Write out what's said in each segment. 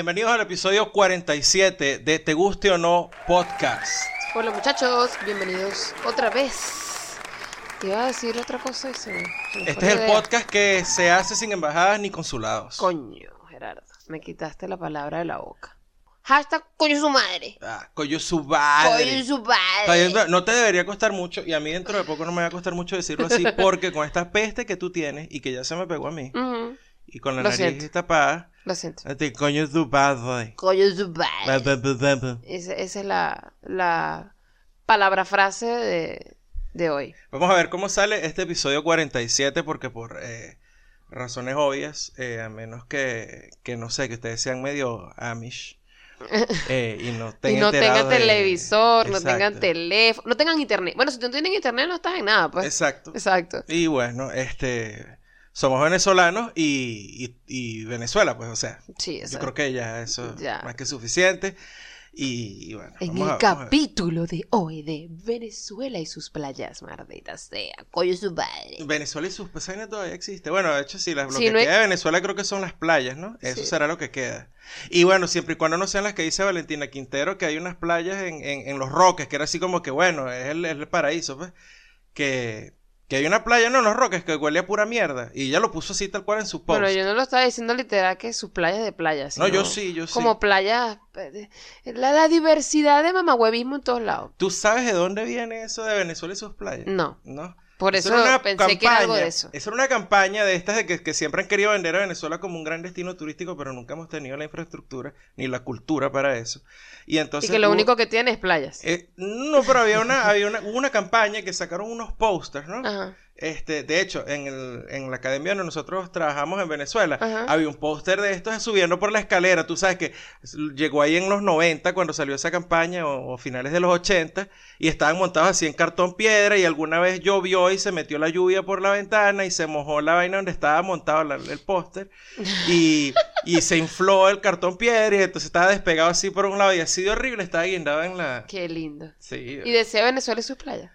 Bienvenidos al episodio 47 de Te Guste o No Podcast. Hola muchachos, bienvenidos otra vez. Te iba a decir otra cosa y se me, se me fue Este la es el idea. podcast que se hace sin embajadas ni consulados. Coño, Gerardo, me quitaste la palabra de la boca. Hashtag coño su madre. Ah, coño su madre. Coño su madre. No te debería costar mucho y a mí dentro de poco no me va a costar mucho decirlo así porque con esta peste que tú tienes y que ya se me pegó a mí Ujú, y con la Lo nariz siento. tapada, Lo siento. este coño su madre. Coño su madre. Esa, esa es la, la palabra frase de, de hoy. Vamos a ver cómo sale este episodio 47 porque por eh, razones obvias, eh, a menos que, que no sé, que ustedes sean medio amish eh, y no Y tengan no tengan de- televisor, no Exacto. tengan teléfono, no tengan internet. Bueno, si no tienen internet no estás en nada, pues. Exacto. Exacto. Y bueno, este somos venezolanos y, y- y Venezuela, pues, o sea, Sí, yo exacto. creo que ya eso Ya. es más que suficiente. Y, y bueno, En el a- capítulo de hoy de Venezuela y sus playas, maldita sea, coño su padre. Venezuela y sus pesañas todavía existe. Bueno, de hecho, sí, las- lo Sí, que no hay- queda de Venezuela creo que son las playas, ¿no? Eso Sí. será lo que queda. Y bueno, siempre y cuando no sean las que dice Valentina Quintero, que hay unas playas en, en, en Los Roques, que era así como que, bueno, es el, el paraíso, pues. Que, que hay una playa, no, en Los Roques, que huele a pura mierda. Y ella lo puso así tal cual en su post. Bueno, yo no lo estaba diciendo literal que sus playas de playas. No, yo sino sí, yo sí. Como playas. eh, La, la diversidad de mamahuevismo en todos lados. ¿Tú sabes de dónde viene eso de Venezuela y sus playas? No. ¿No? Por Eso pensé que era algo campaña- de eso. Eso era una campaña de estas de que, que siempre han querido vender a Venezuela como un gran destino turístico, pero nunca hemos tenido la infraestructura ni la cultura para eso. Y entonces y que lo hubo- único que tiene es playas. eh, no, pero había una, había una, hubo una campaña que sacaron unos posters, ¿no? Ajá. Este, de hecho, en, el, en la academia donde nosotros trabajamos en Venezuela, Ajá. había un póster de estos subiendo por la escalera. Tú sabes que llegó ahí en los 90 cuando salió esa campaña o, o finales de los 80 y estaban montados así en cartón piedra y alguna vez llovió y se metió la lluvia por la ventana y se mojó la vaina donde estaba montado la- el póster y, y se infló el cartón piedra y entonces estaba despegado así por un lado y así de horrible estaba guindado en la... Qué lindo. Sí. Y desea Venezuela y sus playas.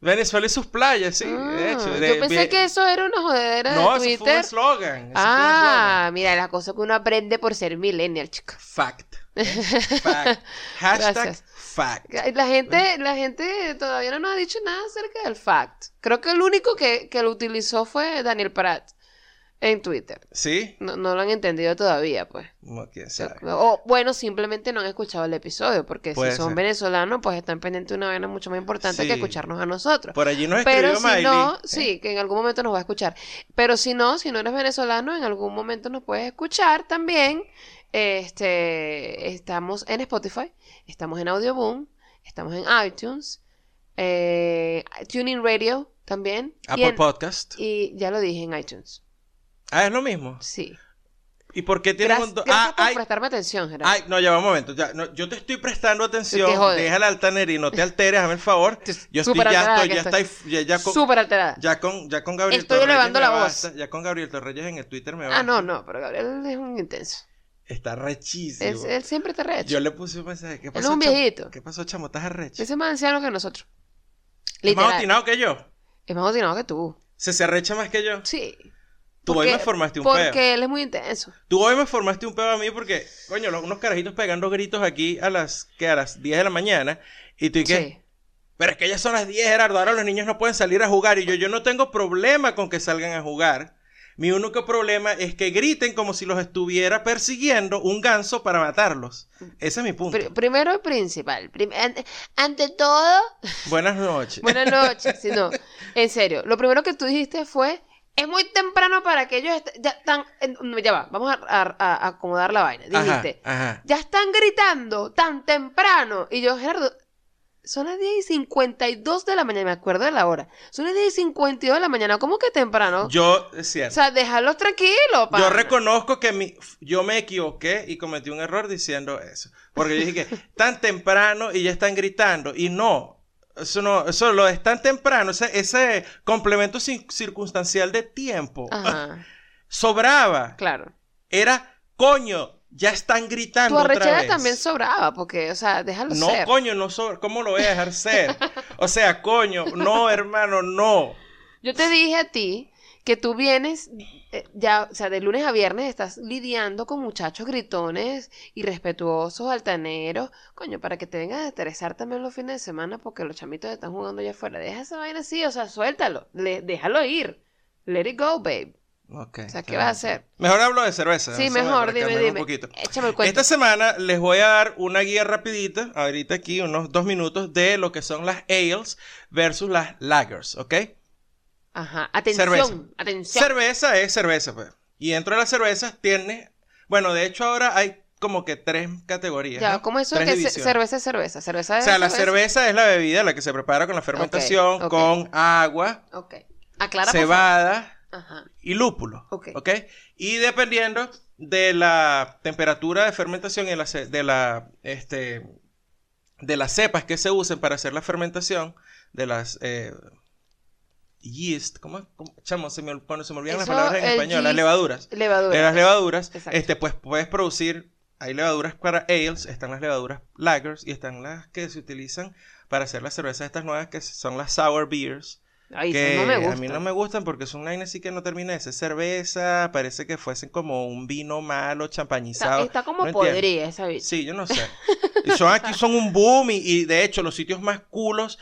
Venezuela y sus playas, sí, de Ah, hecho. yo de- pensé bien- que eso era una jodedera No, de eso fue un eslogan. un ah, mira, la cosa que uno aprende por ser millennial, chica. Fact. ¿eh? Fact. Hashtag Gracias. fact. La gente, la gente todavía no nos ha dicho nada acerca del fact. Creo que el único que, que lo utilizó fue Daniel Pratt en Twitter. ¿Sí? No, no lo han entendido todavía, pues. No, quién sabe. O bueno, simplemente no han escuchado el episodio, porque Puede si son ser. venezolanos, pues están pendientes de una vaina mucho más importante Sí. que escucharnos a nosotros. Por allí nos escribió Pero si Miley. no, ¿eh? sí, que en algún momento nos va a escuchar. Pero si no, si no eres venezolano, en algún momento nos puedes escuchar también. Este, estamos en Spotify, estamos en Audioboom, estamos en iTunes, eh, Tuning Radio también. y, Apple en- Podcast. y ya lo dije en iTunes. Ah, es lo mismo. Sí. ¿Y por qué tienen Gracias, un... gracias Ah, por ay, prestarme atención, Gerardo. ay, no, ya va un momento. Ya, no, yo te estoy prestando atención. Deja la altanería no te alteres, hazme el favor. Estoy Yo estoy, ya estoy, ya estoy. estoy, ya, ya con, Súper alterada. ya con, ya con Gabriel Estoy Torreyes elevando me la voz. basta. Ya con Gabriel Torreyes en el Twitter me va. Ah, no, no, pero Gabriel es un intenso. Está rechísimo. Él, él siempre te recha. Yo le puse un mensaje. ¿Qué Él pasó, es un chamo? viejito. ¿Qué pasó, chamo? ¿Estás arrecho? Ese es más anciano que nosotros. ¿Es más Literal. obstinado que yo? Es más obstinado que tú. ¿Se se arrecha más que yo? Sí. Tú hoy me formaste un Porque peo. él es muy intenso. Tú hoy me formaste un pedo a mí porque, coño, los- unos carajitos pegando gritos aquí a las, ¿qué? A las 10 de la mañana. Y tú y qué? Sí. Pero es que ya son las 10, Gerardo. Ahora los niños no pueden salir a jugar. Y yo, yo no tengo problema con que salgan a jugar. Mi único problema es que griten como si los estuviera persiguiendo un ganso para matarlos. Ese es mi punto. Pri- primero el principal. Prim- ante, ante todo, Buenas noches. buenas noches. Si no, en serio, lo primero que tú dijiste fue, es muy temprano para que ellos est- ya están, ya va, vamos a, a- a acomodar la vaina. Dijiste, ajá. ya están gritando tan temprano. Y yo, Gerardo, son las 10 y 52 de la mañana, me acuerdo de la hora. Son las 10 y 52 de la mañana, ¿cómo que temprano? Yo, es cierto. o sea, déjalos tranquilos, Yo pana. reconozco que mi, yo me equivoqué y cometí un error diciendo eso. Porque yo dije que tan temprano y ya están gritando. Y no, eso no, eso lo es tan temprano, ese, ese complemento circunstancial de tiempo Ajá, sobraba. claro. Era, coño, ya están gritando. Tu otra arrechera vez. también sobraba, porque, o sea, déjalo No, ser. coño, no sobra. ¿Cómo lo voy a dejar ser? O sea, coño, no, hermano, no. Yo te dije a ti que tú vienes, eh, ya, o sea, de lunes a viernes estás lidiando con muchachos gritones, irrespetuosos, altaneros, coño, para que te vengas a estresar también los fines de semana porque los chamitos están jugando allá afuera. Deja esa vaina así, o sea, suéltalo, le- déjalo ir. Let it go, babe. Ok, O sea, ¿qué vas a hacer? Mejor hablo de cerveza. Sí, mejor, dime, un dime. poquito. Échame el cuento. Esta semana les voy a dar una guía rapidita, ahorita aquí, unos dos minutos, de lo que son las ales versus las lagers, ¿ok? Ajá, atención, Cerveza. atención. Cerveza es cerveza, pues. Y dentro de las cervezas tiene, bueno, de hecho ahora hay como que tres categorías. ya, ¿no? ¿cómo eso Tres que divisiones. cerveza es cerveza? Cerveza O sea, la cerveza. cerveza es la bebida, la que se prepara con la fermentación, con agua, Ok. Aclara, cebada Ajá. y lúpulo. Ok. Y dependiendo de la temperatura de fermentación y de la, de la, este, de las cepas que se usen para hacer la fermentación, de las eh, yeast, ¿cómo? cómo? Chamo, se me, cuando se me olvidan las Eso, palabras en español, las yeast- levaduras. Levadura. De las levaduras, Exacto. este, pues puedes producir, hay levaduras para ales, están las levaduras lagers y están las que se utilizan para hacer las cervezas estas nuevas que son las sour beers. Ay, que no me a mí no me gustan porque son una vaina así que no termina de ser cerveza, parece que fuesen como un vino malo, Está, champañizado. está como no podrida esa. Sí, yo no sé. Y son aquí son un boom y, y de hecho los sitios más culos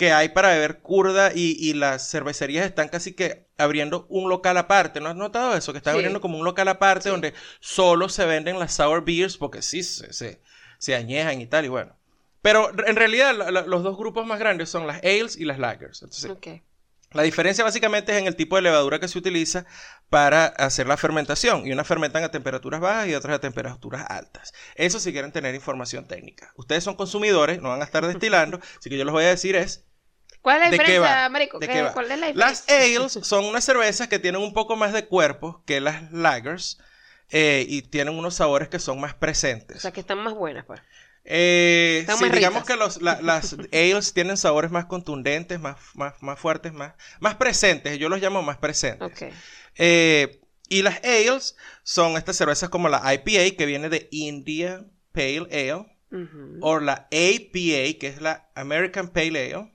que hay para beber curda y, y las cervecerías están casi que abriendo un local aparte. ¿No has notado eso? Que están Sí. abriendo como un local aparte Sí. donde solo se venden las sour beers porque sí se, se, se añejan y tal y bueno. Pero en realidad la- la- los dos grupos más grandes son las ales y las lagers. Entonces, la diferencia básicamente es en el tipo de levadura que se utiliza para hacer la fermentación. Y unas fermentan a temperaturas bajas y otras a temperaturas altas. Eso si quieren tener información técnica. Ustedes son consumidores, no van a estar destilando, así que yo les voy a decir es ¿Cuál es la ¿De qué diferencia, marico? ¿De ¿Qué- qué va? ¿Cuál es la Las diferencia? ales son unas cervezas que tienen un poco más de cuerpo que las lagers eh, y tienen unos sabores que son más O presentes. sea, que están más buenas, pues. Eh, sí, digamos que los, la- las ales tienen sabores más contundentes, más, más, más fuertes, más, más presentes. Yo los llamo más presentes. Ok. Eh, y las ales son estas cervezas como la IPA, que viene de India Pale Ale, Ujú. o la APA, que es la American Pale Ale,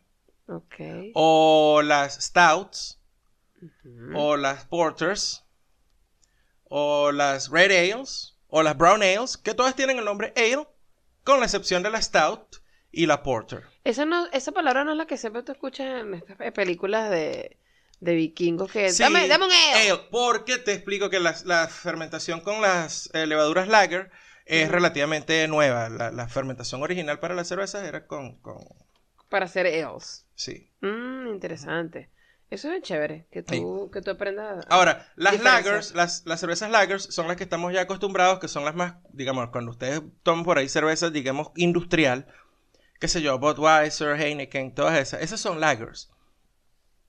Ok. o las Stouts, o las Porters, o las Red Ales, o las Brown Ales, que todas tienen el nombre Ale, con la excepción de la Stout y la Porter. Esa, no, esa palabra no es la que siempre tú escuchas en estas pe- películas de, de vikingos que... Sí, dame, dame un ale. ale, porque te explico que las- la, fermentación con las eh, levaduras lager es relativamente nueva. La, la fermentación original para las cervezas era con, con Para hacer ales. sí. Mmm, interesante. Eso es chévere, que tú, que tú aprendas... Ahora, las lagers, las, las cervezas lagers son las que estamos ya acostumbrados, que son las más, digamos, cuando ustedes toman por ahí cervezas, digamos, industrial, qué sé yo, Budweiser, Heineken, todas esas, esas son lagers.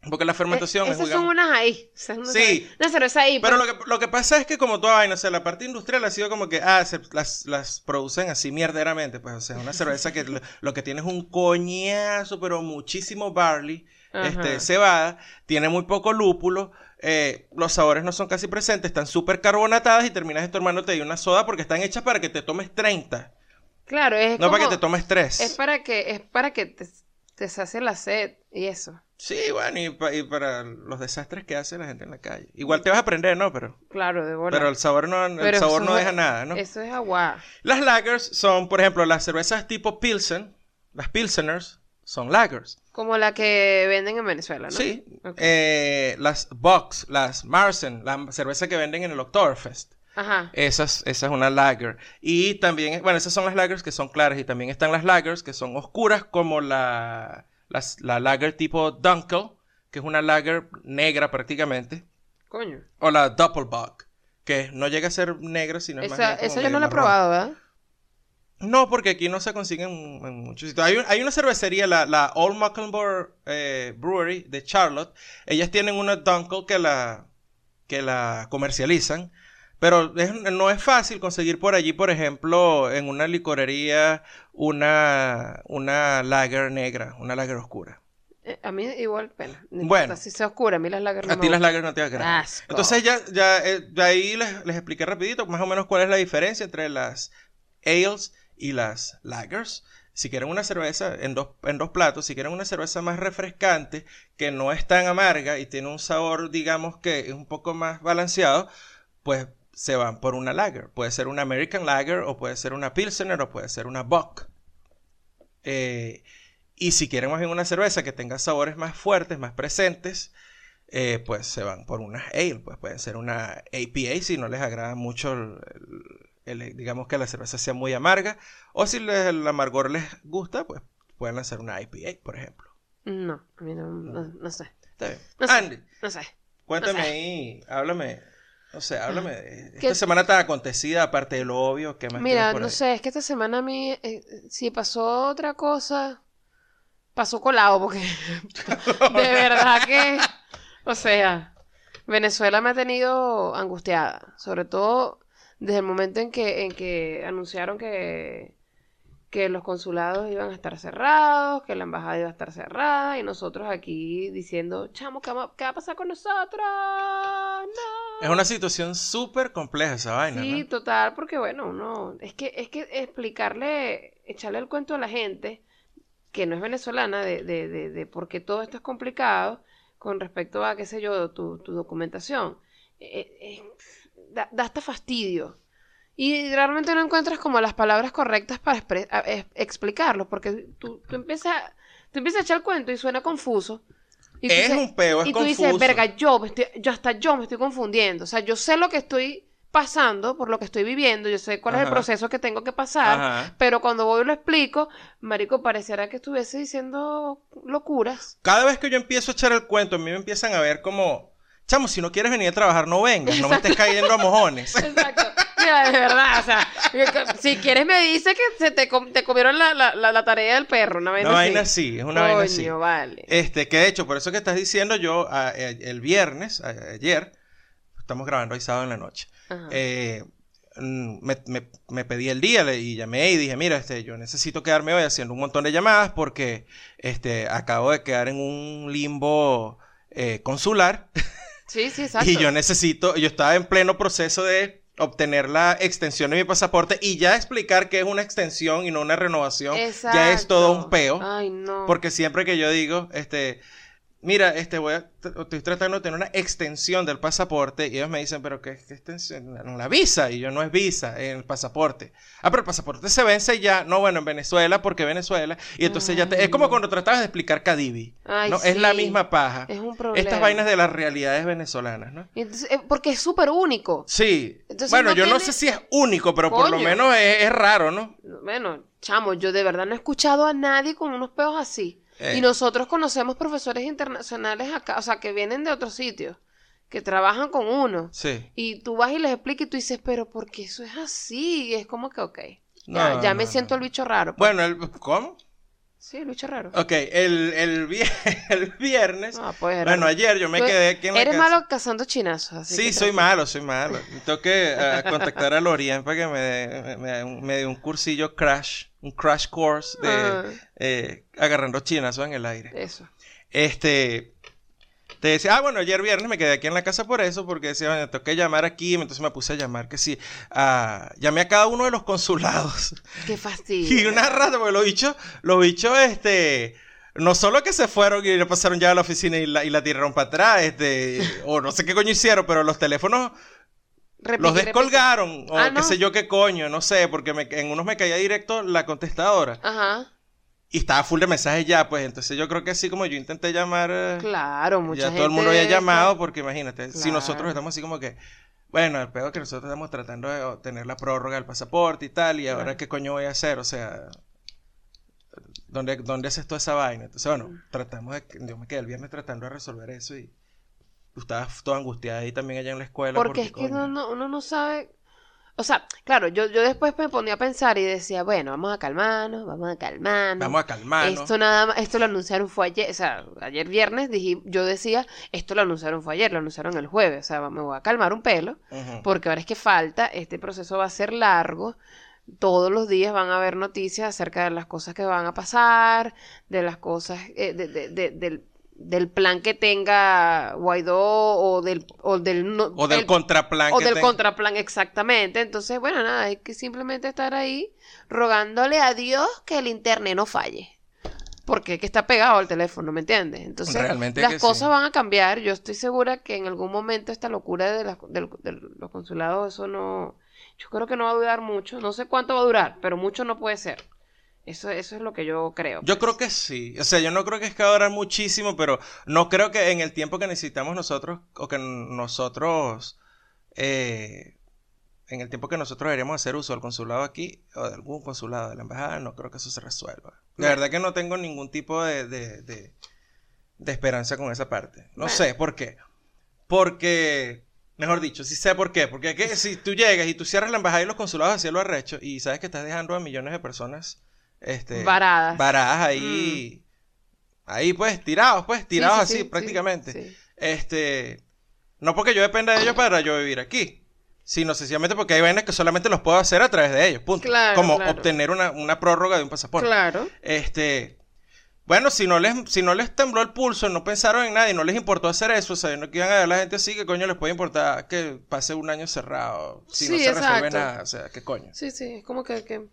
Porque la fermentación Eh, es, esas son unas ahí. Sí. Una cerveza ahí. Pero pues. lo que, lo que pasa es que como toda vaina, o sea, la parte industrial ha sido como que, ah, se- las, las producen así mierderamente, pues, o sea, una cerveza que lo, lo que tiene es un coñazo, pero muchísimo barley, este, cebada, tiene muy poco lúpulo, eh, los sabores no son casi presentes, están súper carbonatadas y terminas tomándote ahí una soda porque están hechas para que te tomes 30, Claro, es no para que te tomes 3. Es para que, es para que te, te sacie la sed y eso. Sí, bueno, y, pa- y para los desastres que hace la gente en la calle. Igual te vas a aprender, ¿no? Pero, Claro, de bola. pero el sabor no, el Pero sabor no es- deja nada, ¿no? Eso es agua. Las lagers son, por ejemplo, las cervezas tipo Pilsen, las Pilseners son lagers. Como la que venden en Venezuela, ¿no? Sí. Ok. Eh, las Box, las Marsen, la cerveza que venden en el Oktoberfest. Ajá. Esas, esa es una lager. Y también, bueno, esas son las lagers que son claras. Y también están las lagers que son oscuras, como la, la lager tipo Dunkel, que es una lager negra prácticamente. Coño. O la Doppelbock, que no llega a ser negra, sino es más Esa, esa yo no la he probado, ¿verdad? No, porque aquí no se consiguen en, en muchos sitios. Hay, un- hay una cervecería, la, la Old Mecklenburg eh, Brewery de Charlotte. Ellas tienen una Dunkel que la, que la comercializan. Pero es- no es fácil conseguir por allí, por ejemplo, en una licorería, una, una lager negra, una lager oscura. Eh, a mí igual Bueno. importa Si se oscura, a mí las lagers no A ti las lagers no te agradan. Entonces ya, ya eh, de ahí les, les expliqué rapidito más o menos cuál es la diferencia entre las ales y las lagers. si quieren una cerveza en dos, en dos platos, si quieren una cerveza más refrescante, que no es tan amarga y tiene un sabor, digamos que es un poco más balanceado, pues se van por una lager. Puede ser una American Lager o puede ser una Pilsener o puede ser una Buck. Eh, y si quieren más bien una cerveza que tenga sabores más fuertes, más presentes, eh, pues se van por una ale. Pues pueden ser una APA si no les agrada mucho el, digamos que la cerveza sea muy amarga. O si el amargor les gusta, pues pueden hacer una IPA, por ejemplo. No, a mí no, no, sé. Está bien. No Andy, sé. No sé. cuéntame ahí, háblame. No sé, háblame de esta semana tan acontecida, aparte de lo obvio, ¿qué más Mira, por no ahí? sé, es que esta semana a mí, eh, si pasó otra cosa, pasó colado, porque de verdad que, o sea, Venezuela me ha tenido angustiada, sobre todo desde el momento en que, en que anunciaron que, que los consulados iban a estar cerrados, que la embajada iba a estar cerrada, y nosotros aquí diciendo, chamo, ¿qué va, qué va a pasar con nosotros? No. Es una situación súper compleja esa vaina, Sí, ¿no? total, porque bueno, uno, es que, es que explicarle, echarle el cuento a la gente que no es venezolana de, de, de, de por qué todo esto es complicado con respecto a, qué sé yo, tu, tu documentación, eh, eh, da, da hasta fastidio. Y realmente no encuentras como las palabras correctas para expre- a- es- explicarlo, porque tú, tú empiezas, tú empiezas a echar el cuento y suena confuso. Y Es dices- un peo, es y tú confuso. dices, verga, yo, me estoy, yo hasta yo me estoy confundiendo. O sea, yo sé lo que estoy pasando, por lo que estoy viviendo, yo sé cuál es el proceso que tengo que pasar, Ajá. pero cuando voy y lo explico, marico, pareciera que estuviese diciendo locuras. Cada vez que yo empiezo a echar el cuento, a mí me empiezan a ver como, chamo, si no quieres venir a trabajar, no vengas, no me estés cayendo a mojones. Exacto. De verdad, o sea, si quieres me dice que se te, com- te comieron la, la, la, tarea del perro, una vaina Una así. vaina así, es una vaina así. Coño, vale. Este, que de hecho, por eso que estás diciendo yo, a- el viernes, a- ayer, estamos grabando hoy sábado en la noche, eh, mm, me, me- me pedí el día le- y llamé y dije, mira, este, yo necesito quedarme hoy haciendo un montón de llamadas porque este, acabo de quedar en un limbo eh, consular sí, sí, exacto. y yo necesito, yo estaba en pleno proceso de obtener la extensión de mi pasaporte y ya explicar que es una extensión y no una renovación, ya es todo un peo. Ay, no. Porque siempre que yo digo, este, mira, este, voy a, estoy tratando de tener una extensión del pasaporte y ellos me dicen, pero ¿qué, qué extensión? La, visa. Y yo no es visa, en el pasaporte. Ah, pero el pasaporte se vence ya, no, bueno, en Venezuela, porque Venezuela. Y entonces ya te, es como cuando tratabas de explicar Cadivi. Ay, ¿no? Es la misma paja. Es un problema. Estas vainas de las realidades venezolanas, ¿no? Entonces, eh, porque es súper único. Sí. Entonces bueno, no yo no sé si es único, pero por lo menos es, es raro, ¿no? Bueno, chamo, yo de verdad no he escuchado a nadie con unos peos así. Eh. Y nosotros conocemos profesores internacionales acá, o sea, que vienen de otros sitios, que trabajan con uno. Sí. Y tú vas y les explicas y tú dices, pero ¿por qué eso es así? Y es como que, ok. Ya, No, ya no, me siento el bicho raro. pues. Bueno, el, ¿cómo? Sí, el bicho raro. Ok, el, el, el viernes. Ah, pues, bueno, raro. ayer yo me Tú quedé aquí en la Eres casa. malo cazando chinazos. así Sí, que soy malo, soy malo. Tengo que eh, contactar a Lorien para que me dé me, me dé un cursillo crash, un crash course de Ah. eh, agarrando chinazos en el aire. Eso. Este, te decía, ah, bueno, ayer viernes me quedé aquí en la casa por eso, porque decía, bueno, tengo que llamar aquí, entonces me puse a llamar, que sí, ah, llamé a cada uno de los consulados. Qué fastidio. Y una rata, porque los bichos, los bichos, este, no solo que se fueron y le pasaron ya a la oficina y la, y la tiraron para atrás, este, o no sé qué coño hicieron, pero los teléfonos los descolgaron, o Ah, qué ¿no? sé yo qué coño, no sé, porque me- en unos me caía directo la contestadora Ajá. Y estaba full de mensajes ya, pues entonces yo creo que así como yo intenté llamar, eh, Claro, mucha ya gente. todo el mundo había está- llamado, porque imagínate, si nosotros estamos así como que, bueno, el peor que nosotros estamos tratando de obtener la prórroga del pasaporte y tal, y ahora qué coño voy a hacer, o sea, ¿dónde, dónde haces toda esa vaina? Entonces, bueno, Mm. tratamos de, yo me quedé el viernes tratando de resolver eso y tú estabas toda angustiada ahí también allá en la escuela. Porque es que uno no, uno no sabe. O sea, claro, yo, yo después me ponía a pensar y decía, bueno, vamos a calmarnos, vamos a calmarnos. Vamos a calmarnos. Esto nada más, esto lo anunciaron fue ayer, o sea, ayer viernes dije, yo decía, esto lo anunciaron fue ayer, lo anunciaron el jueves, o sea, me voy a calmar un pelo, porque ahora es que falta, este proceso va a ser largo, todos los días van a haber noticias acerca de las cosas que van a pasar, de las cosas, eh, de, de- de- del- del plan que tenga Guaidó o del o del no- O del el- contraplan o que del tenga. contraplan exactamente. Entonces, bueno, nada, hay que simplemente estar ahí rogándole a Dios que el internet no falle. Porque es que está pegado al teléfono, ¿me entiendes? Entonces, Realmente las cosas sí. van a cambiar. Yo estoy segura que en algún momento esta locura de, las- del- de los consulados, eso no... Yo creo que no va a durar mucho. No sé cuánto va a durar, pero mucho no puede ser. Eso, eso es lo que yo creo. Yo creo que sí. O sea, yo no creo que es que va a durar muchísimo, pero no creo que en el tiempo que necesitamos nosotros, o que nosotros, eh, en el tiempo que nosotros deberíamos hacer uso del consulado aquí, o de algún consulado de la embajada, no creo que eso se resuelva. De No. verdad que no tengo ningún tipo de, de, de- de esperanza con esa parte. No Bueno. sé por qué. Porque, mejor dicho, sí sé por qué. Porque es que si tú llegas y tú cierras la embajada y los consulados a cielo arrecho, y sabes que estás dejando a millones de personas este, Varadas. varadas ahí. Ahí, pues, tirados, pues, tirados sí, así, sí, prácticamente. Este. No porque yo dependa de ellos para yo vivir aquí. Sino sencillamente porque hay vainas que solamente los puedo hacer a través de ellos. Punto. Claro, Como claro. obtener una, una prórroga de un pasaporte. Claro. Este. Bueno, si no les, si no les tembló el pulso, no pensaron en nada y no les importó hacer eso, sabiendo que iban a ver a la gente así, ¿qué coño les puede importar que pase un año cerrado? Si no Sí, se resuelve exacto. nada, o sea, ¿qué coño? Sí, sí, es como que, que-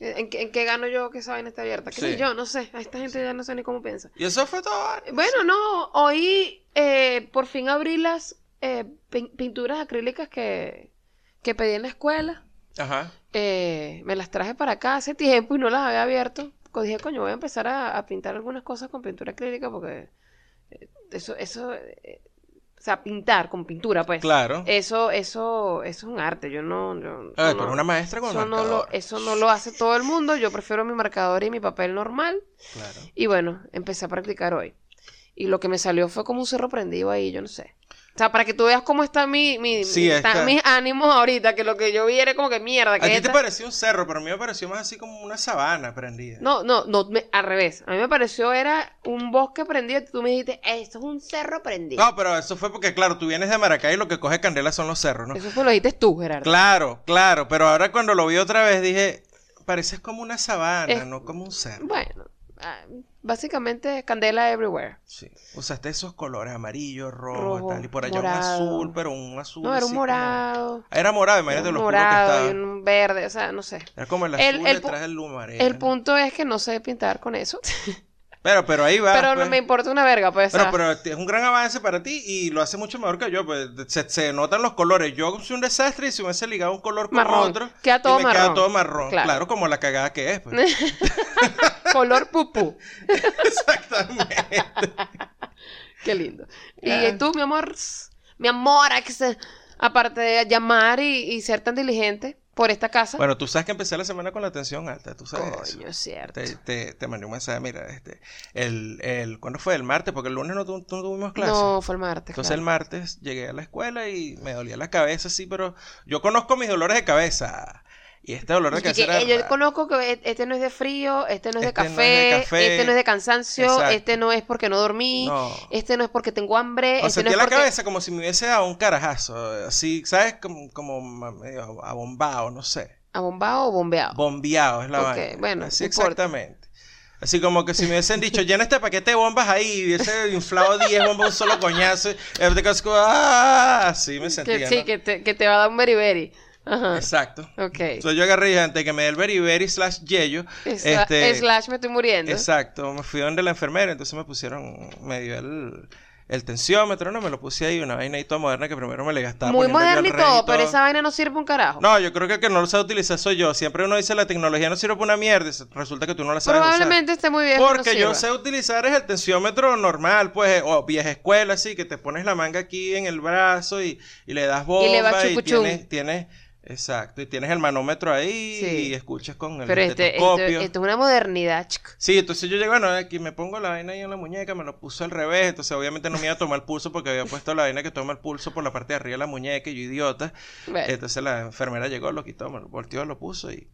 ¿en, qué- en qué gano yo que esa vaina está abierta? ¿Qué sé Sí. yo? No sé, a esta gente ya no sé ni cómo piensa. Y eso fue todo. Bueno, no, hoy eh, por fin abrí las eh, pin- pinturas acrílicas que, que pedí en la escuela. Ajá. Eh, me las traje para acá hace tiempo y no las había abierto. Co- Dije, coño, voy a empezar a, a pintar algunas cosas con pintura acrílica porque eh, eso, eso, eh, sea, pintar con pintura, pues. Claro. Eso, eso, eso es un arte. Yo no, yo, Ay, no- pero una maestra con eso no, lo, eso no lo hace todo el mundo. Yo prefiero mi marcador y mi papel normal. Claro. Y bueno, empecé a practicar hoy. Y lo que me salió fue como un cerro prendido ahí, yo no sé. O sea, para que tú veas cómo está mi, mi, Sí, mi- está- están mis ánimos ahorita, que lo que yo vi era como que mierda, A que ti te pareció un cerro, pero a mí me pareció más así como una sabana prendida. No, no, no, me- al revés. A mí me pareció era un bosque prendido y tú me dijiste, "Eh, esto es un cerro prendido. No, pero eso fue porque, claro, tú vienes de Maracay y lo que coge candela son los cerros, ¿no? Eso fue lo dijiste tú, Gerardo. Claro, claro, pero ahora cuando lo vi otra vez dije, pareces como una sabana, Es- no como un cerro. Bueno, ah, básicamente candela everywhere. Sí. Usaste esos colores amarillo, rojo, Rojo, tal, y por allá morado. un azul, pero un azul. No, era un como- morado. Ah, Era morado, imagínate lo oscuro que morado y estaba. un verde, o sea, no sé. Era como el El- azul el pu- detrás del lumaré. El punto es que no sé pintar con eso. Pero, pero ahí va. pero no pues. me importa una verga, pues. Pero, pero es un gran avance para ti y lo hace mucho mejor que yo. Pues se, se notan los colores. Yo soy un desastre y si hubiese ligado un color con Marrón. otro, Queda y todo me queda todo marrón. Claro. Claro. como la cagada que es. Pues. color pupú. Exactamente. Qué lindo. Y tú, mi amor, mi amor, aparte de llamar y, y ser tan diligente por esta casa. Bueno, tú sabes que empecé la semana con la tensión alta. Tú sabes eso. Coño, es cierto. Te, te, te mandé un mensaje, mira, este, el, el, ¿cuándo fue? El martes, porque el lunes no, tu- no tuvimos clase. No, fue el martes. Entonces claro. el martes llegué a la escuela y me dolía la cabeza, sí, pero yo conozco mis dolores de cabeza. Y este dolor de cabeza eh, yo conozco que e- este no es de frío, este no es de, Este no es café, de café. este no es de cansancio, Exacto. este no es porque no dormí, No. este no es porque tengo hambre, O este no sentía es la porque... cabeza como si me hubiese dado un carajazo, así, ¿sabes? Como, como medio abombado, no sé. ¿Abombado o bombeado? Bombeado es la Ok, vaina. bueno, Así exactamente. Así como que si me hubiesen dicho, llena este paquete de bombas ahí, y hubiese inflado 10 bombas un solo coñazo, y ¡ah! Así me sentía. que, sí, ¿no? que te, que te va a dar un beriberi. Ajá. Exacto. Ok. Entonces yo agarré y dije, antes de que me dé el beriberi slash yello, Sla- este, Slash me estoy muriendo. exacto, me fui donde la enfermera, entonces me pusieron, me dio el, el tensiómetro, no, me lo puse ahí, una vaina ahí toda moderna que primero me le gastaba. Muy moderno y todo, pero esa vaina no sirve un carajo. No, yo creo que el que no lo sabe utilizar soy yo. Siempre uno dice la tecnología no sirve para una mierda, y resulta que tú no la sabes usar. Probablemente esté muy bien. no Porque yo sé utilizar es el tensiómetro normal, pues, o vieja escuela, así, que te pones la manga aquí en el brazo y, y le das bomba Y le va y tienes, exacto, y tienes el manómetro ahí Sí. y escuchas con el Pero este, esto, estetoscopio. esto es una modernidad, chico. Sí, entonces yo llego, bueno, aquí me pongo la vaina ahí en la muñeca, me lo puse al revés, entonces obviamente no me iba a tomar el pulso porque había puesto la vaina que toma el pulso por la parte de arriba de la muñeca y yo idiota. Bueno, Entonces la enfermera llegó, lo quitó, me lo volteó, lo puso y,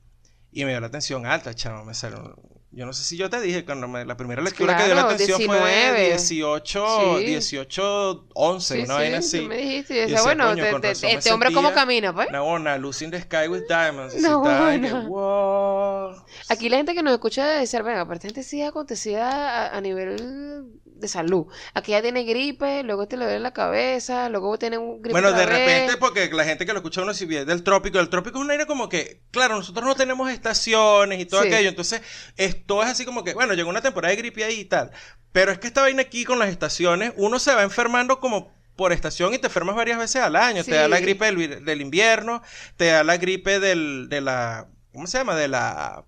y me dio la tensión alta, chavo. Me salió Yo no sé si yo te dije, cuando me- la primera lectura que dio la Claro, atención fue 19. 18, Sí. 18, 11, Sí, una vaina sí, así. tú me dijiste. Y decía, bueno, coño, te- te- este hombre cómo camina, pues. Una onda, Lucy in the Sky with Diamonds. No, bueno. wow. Aquí la gente que nos escucha debe decir, venga, esta gente sí es acontecida a, a nivel de salud. Aquí ya tiene gripe, luego te le duele la cabeza, luego tiene un gripe Bueno, de vez. repente, porque la gente que lo escucha uno si viene del trópico, el trópico es un aire como que, claro, nosotros no tenemos estaciones y todo aquello, entonces esto es así como que, bueno, llegó una temporada de gripe ahí y tal, pero es que esta vaina aquí con las estaciones, uno se va enfermando como por estación y te enfermas varias veces al año, te da la gripe del, vi- del invierno, te da la gripe del, de la, ¿cómo se llama? De la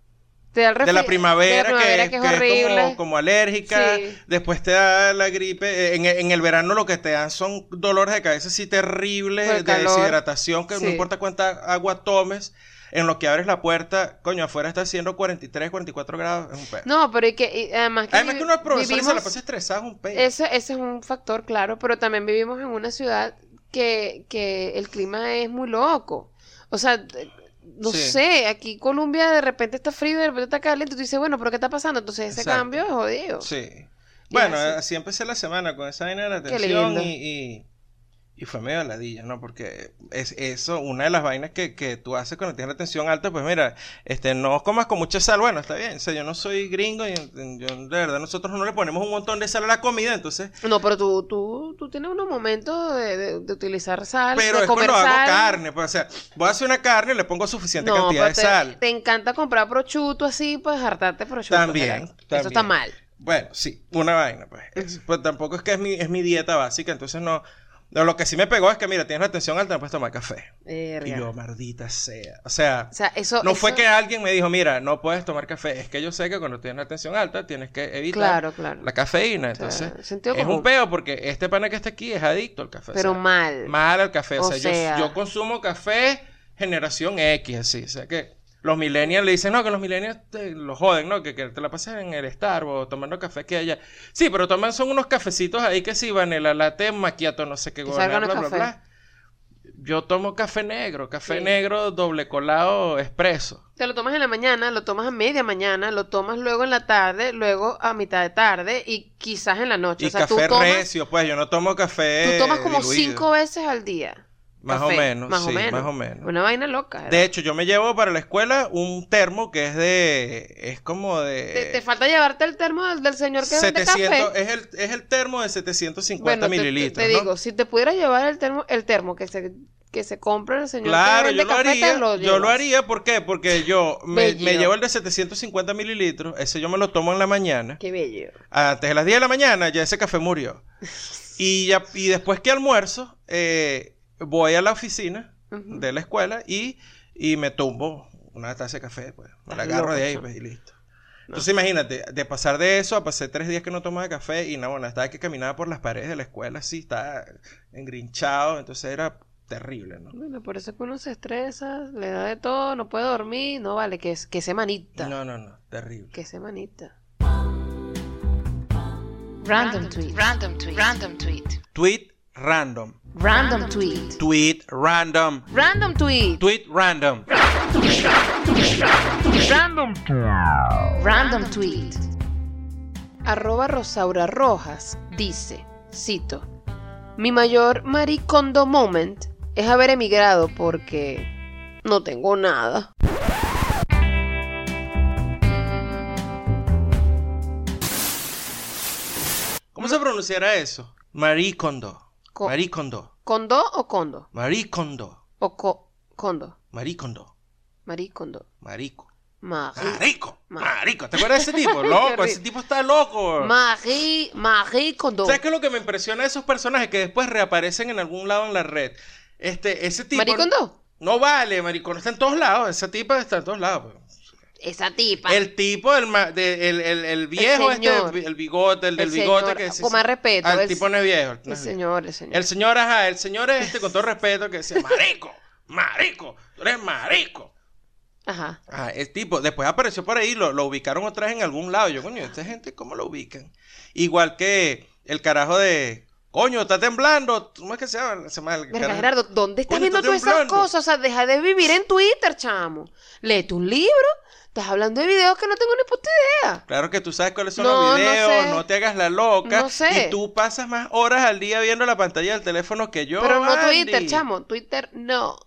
Te da el de la primavera, de la primavera que, que es que como, como alérgica. Sí. Después te da la gripe. eh, En, en el verano lo que te dan son dolores de cabeza así terribles, de calor. deshidratación, que Sí. no importa cuánta agua tomes. En lo que abres la puerta, coño, afuera está haciendo 43, 44 grados. Es un pedo. No, pero y que, y además que Además que uno es profesor y se la vivimos- pasa estresado, es un pedo. Ese, ese es un factor, claro, pero también vivimos en una ciudad que, que el clima es muy loco. O sea, no Sí. sé, aquí Colombia de repente está frío y de repente está caliente. Tú dices, bueno, pero ¿qué está pasando? Entonces ese Exacto. cambio es jodido. Sí. Bueno, así. así empecé la semana con esa vaina de la atención y, y fue medio ladilla, ¿no? Porque es eso, una de las vainas que, que tú haces cuando tienes la tensión alta, pues mira, este, no comas con mucha sal, bueno, está bien, o sea, yo no soy gringo y yo, de verdad nosotros no le ponemos un montón de sal a la comida, entonces, No, pero tú, tú, tú tienes unos momentos de, de- de utilizar sal, pero de es comer cuando hago sal. carne, pues, o sea, voy a hacer una carne y le pongo suficiente No, cantidad de te, sal. te encanta comprar prosciutto así, pues hartarte prosciutto. También. Eso está mal. Bueno, sí, una vaina, pues. Pues tampoco es que es mi, es mi dieta básica, entonces no. Lo que sí me pegó es que, mira, tienes la tensión alta, no puedes tomar café. Verga. Y yo, maldita sea. O sea, O sea, eso, no fue que alguien me dijo, mira, no puedes tomar café. Es que yo sé que cuando tienes la tensión alta tienes que evitar Claro, claro. la cafeína. O sea, Entonces, es un peo porque este pana que está aquí es adicto al café. o Pero sea, mal. Mal al café. O, sea, yo- sea. Yo, consumo café generación X, así. O sea que los millennials le dicen, no, que los millennials te, lo joden, ¿no? Que, que te la pasas en el Starbucks tomando café que haya. Sí, pero toman son unos cafecitos ahí que sí, vanilla latte, macchiato, no sé qué, Que bla, bla, bla. Yo tomo café negro, café Sí. negro doble colado expreso. Te lo tomas en la mañana, lo tomas a media mañana, lo tomas luego en la tarde, luego a mitad de tarde y quizás en la noche. Y o sea, tú café tomas, recio, pues yo no tomo café. tú tomas como diluido. cinco veces al día. Más café, o menos, más o sí, menos. más o menos. Una vaina loca. ¿verdad? De hecho, yo me llevo para la escuela un termo que es de. Es como de. te, te falta llevarte el termo del, del señor que vende 700, café. es el, es el termo de 750 Bueno, te- te, mililitros. te ¿no? digo, si te pudieras llevar el termo, el termo que se, que se compra el señor Claro, que yo vende lo café, haría. te lo yo lo haría, ¿por qué? Porque yo me, me llevo el de 750 mililitros, ese yo me lo tomo en la mañana. Qué bello. Antes de las 10 de la mañana ya ese café murió. Y, ya, y después que almuerzo, eh, voy a la oficina de la escuela y, y me tumbo una taza de café, pues. Me la agarro loco, de ahí, pues, y listo. Entonces imagínate, de pasar de eso a pasar tres días que no tomaba café y no, bueno, estaba que caminaba por las paredes de la escuela así, estaba engrinchado, entonces era terrible, ¿no? Bueno, por eso es que uno se estresa, le da de todo, no puede dormir, no vale, que, que semanita. No, no, no, terrible. Que semanita. Random tweet. Random tweet. Random tweet. Tweet random. Random tweet. Tweet random. Random tweet. Tweet random. Random tweet. Arroba Rosaura Rojas dice, cito, mi mayor maricondo moment es haber emigrado porque no tengo nada. ¿Cómo se pronunciará eso? Maricondo. Co- Maricondo. ¿Condo o condo? Maricondo. O co condo. Maricondo. Maricondo. Marico. Mari. Marico. Ma- Marico. ¿Te acuerdas de ese tipo? Loco, ese tipo está loco. Mari. Maricondo. ¿Sabes qué es lo que me impresiona de esos personajes que después reaparecen en algún lado en la red? Este, ese tipo. ¿Maricondo? No vale, maricón, está en todos lados. Esa tipa está en todos lados. pues. Esa tipa. El tipo, del ma- de- el, el- el viejo, este, señor. el bigote, el del El bigote señor, que con más respeto, el el- tipo no es viejo. no el es viejo. señor, el señor. El señor, ajá, el señor este, con todo respeto, que decía, marico, marico, tú eres marico. Ajá. Ah, el tipo, después apareció por ahí, lo, lo ubicaron otra vez en algún lado. Yo, coño, esta gente, ¿cómo lo ubican? Igual que el carajo de Coño, está temblando. ¿Cómo es que se llama? Se llama el Verga. Gerardo, ¿dónde estás Coño, viendo está todas esas cosas? O sea, deja de vivir en Twitter, chamo. Léete un libro. Estás hablando de videos que no tengo ni puta idea. Claro que tú sabes cuáles son No, los no videos, sé. no, te hagas la loca. No sé. Y tú pasas más horas al día viendo la pantalla del teléfono que yo. Pero no Andy. Twitter, chamo. Twitter no.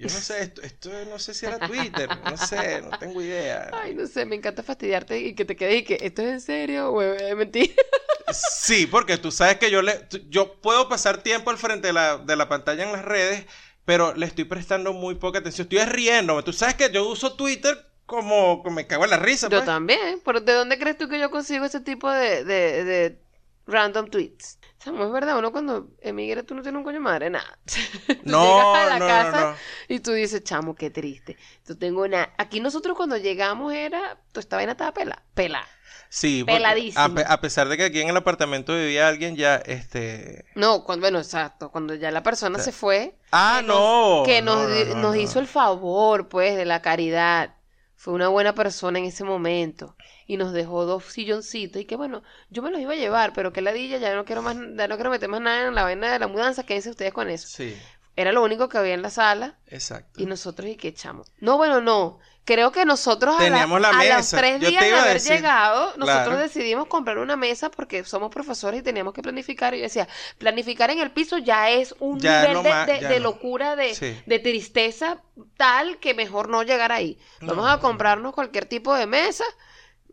Yo no sé, esto, esto no sé si era Twitter, no sé, no tengo idea. Ay, no sé, me encanta fastidiarte y que te quedes y que esto es en serio o es mentira. Sí, porque tú sabes que yo le, yo puedo pasar tiempo al frente de la, de la pantalla en las redes, pero le estoy prestando muy poca atención. Estoy riéndome. Tú sabes que yo uso Twitter como, como me cago en la risa. Yo pues. también. ¿Pero de dónde crees tú que yo consigo ese tipo de, de, de random tweets? Es verdad, uno cuando emigra tú no tienes un coño madre, nada. Tú No, llegas a la no, no, casa no. y tú dices, chamo, qué triste. Yo tengo una... Aquí nosotros cuando llegamos era... Toda esta vaina estaba pela. Pela. Sí, porque Peladísimo. a, pe- a pesar de que aquí en el apartamento vivía alguien ya, este... No, cuando, bueno, exacto. Cuando ya la persona se fue... Ah, que nos- no. que no, nos, nos no. hizo el favor, pues, de la caridad. Fue una buena persona en ese momento. Y nos dejó dos silloncitos. Y que bueno, yo me los iba a llevar, pero que ladilla, ya no quiero más, ya no quiero meter más nada en la vaina de la mudanza. Quédense ustedes con eso. Sí, Era lo único que había en la sala. exacto. Y nosotros, y qué chamo. No, bueno, no. Creo que nosotros a, la- Teníamos la a los mesa. tres días de haber decir. llegado, nosotros Claro. decidimos comprar una mesa porque somos profesores y teníamos que planificar. Y yo decía, planificar en el piso ya es un Ya nivel de, de- de no. locura, de, Sí. de tristeza tal que mejor no llegar ahí. Vamos No, a no. comprarnos cualquier tipo de mesa,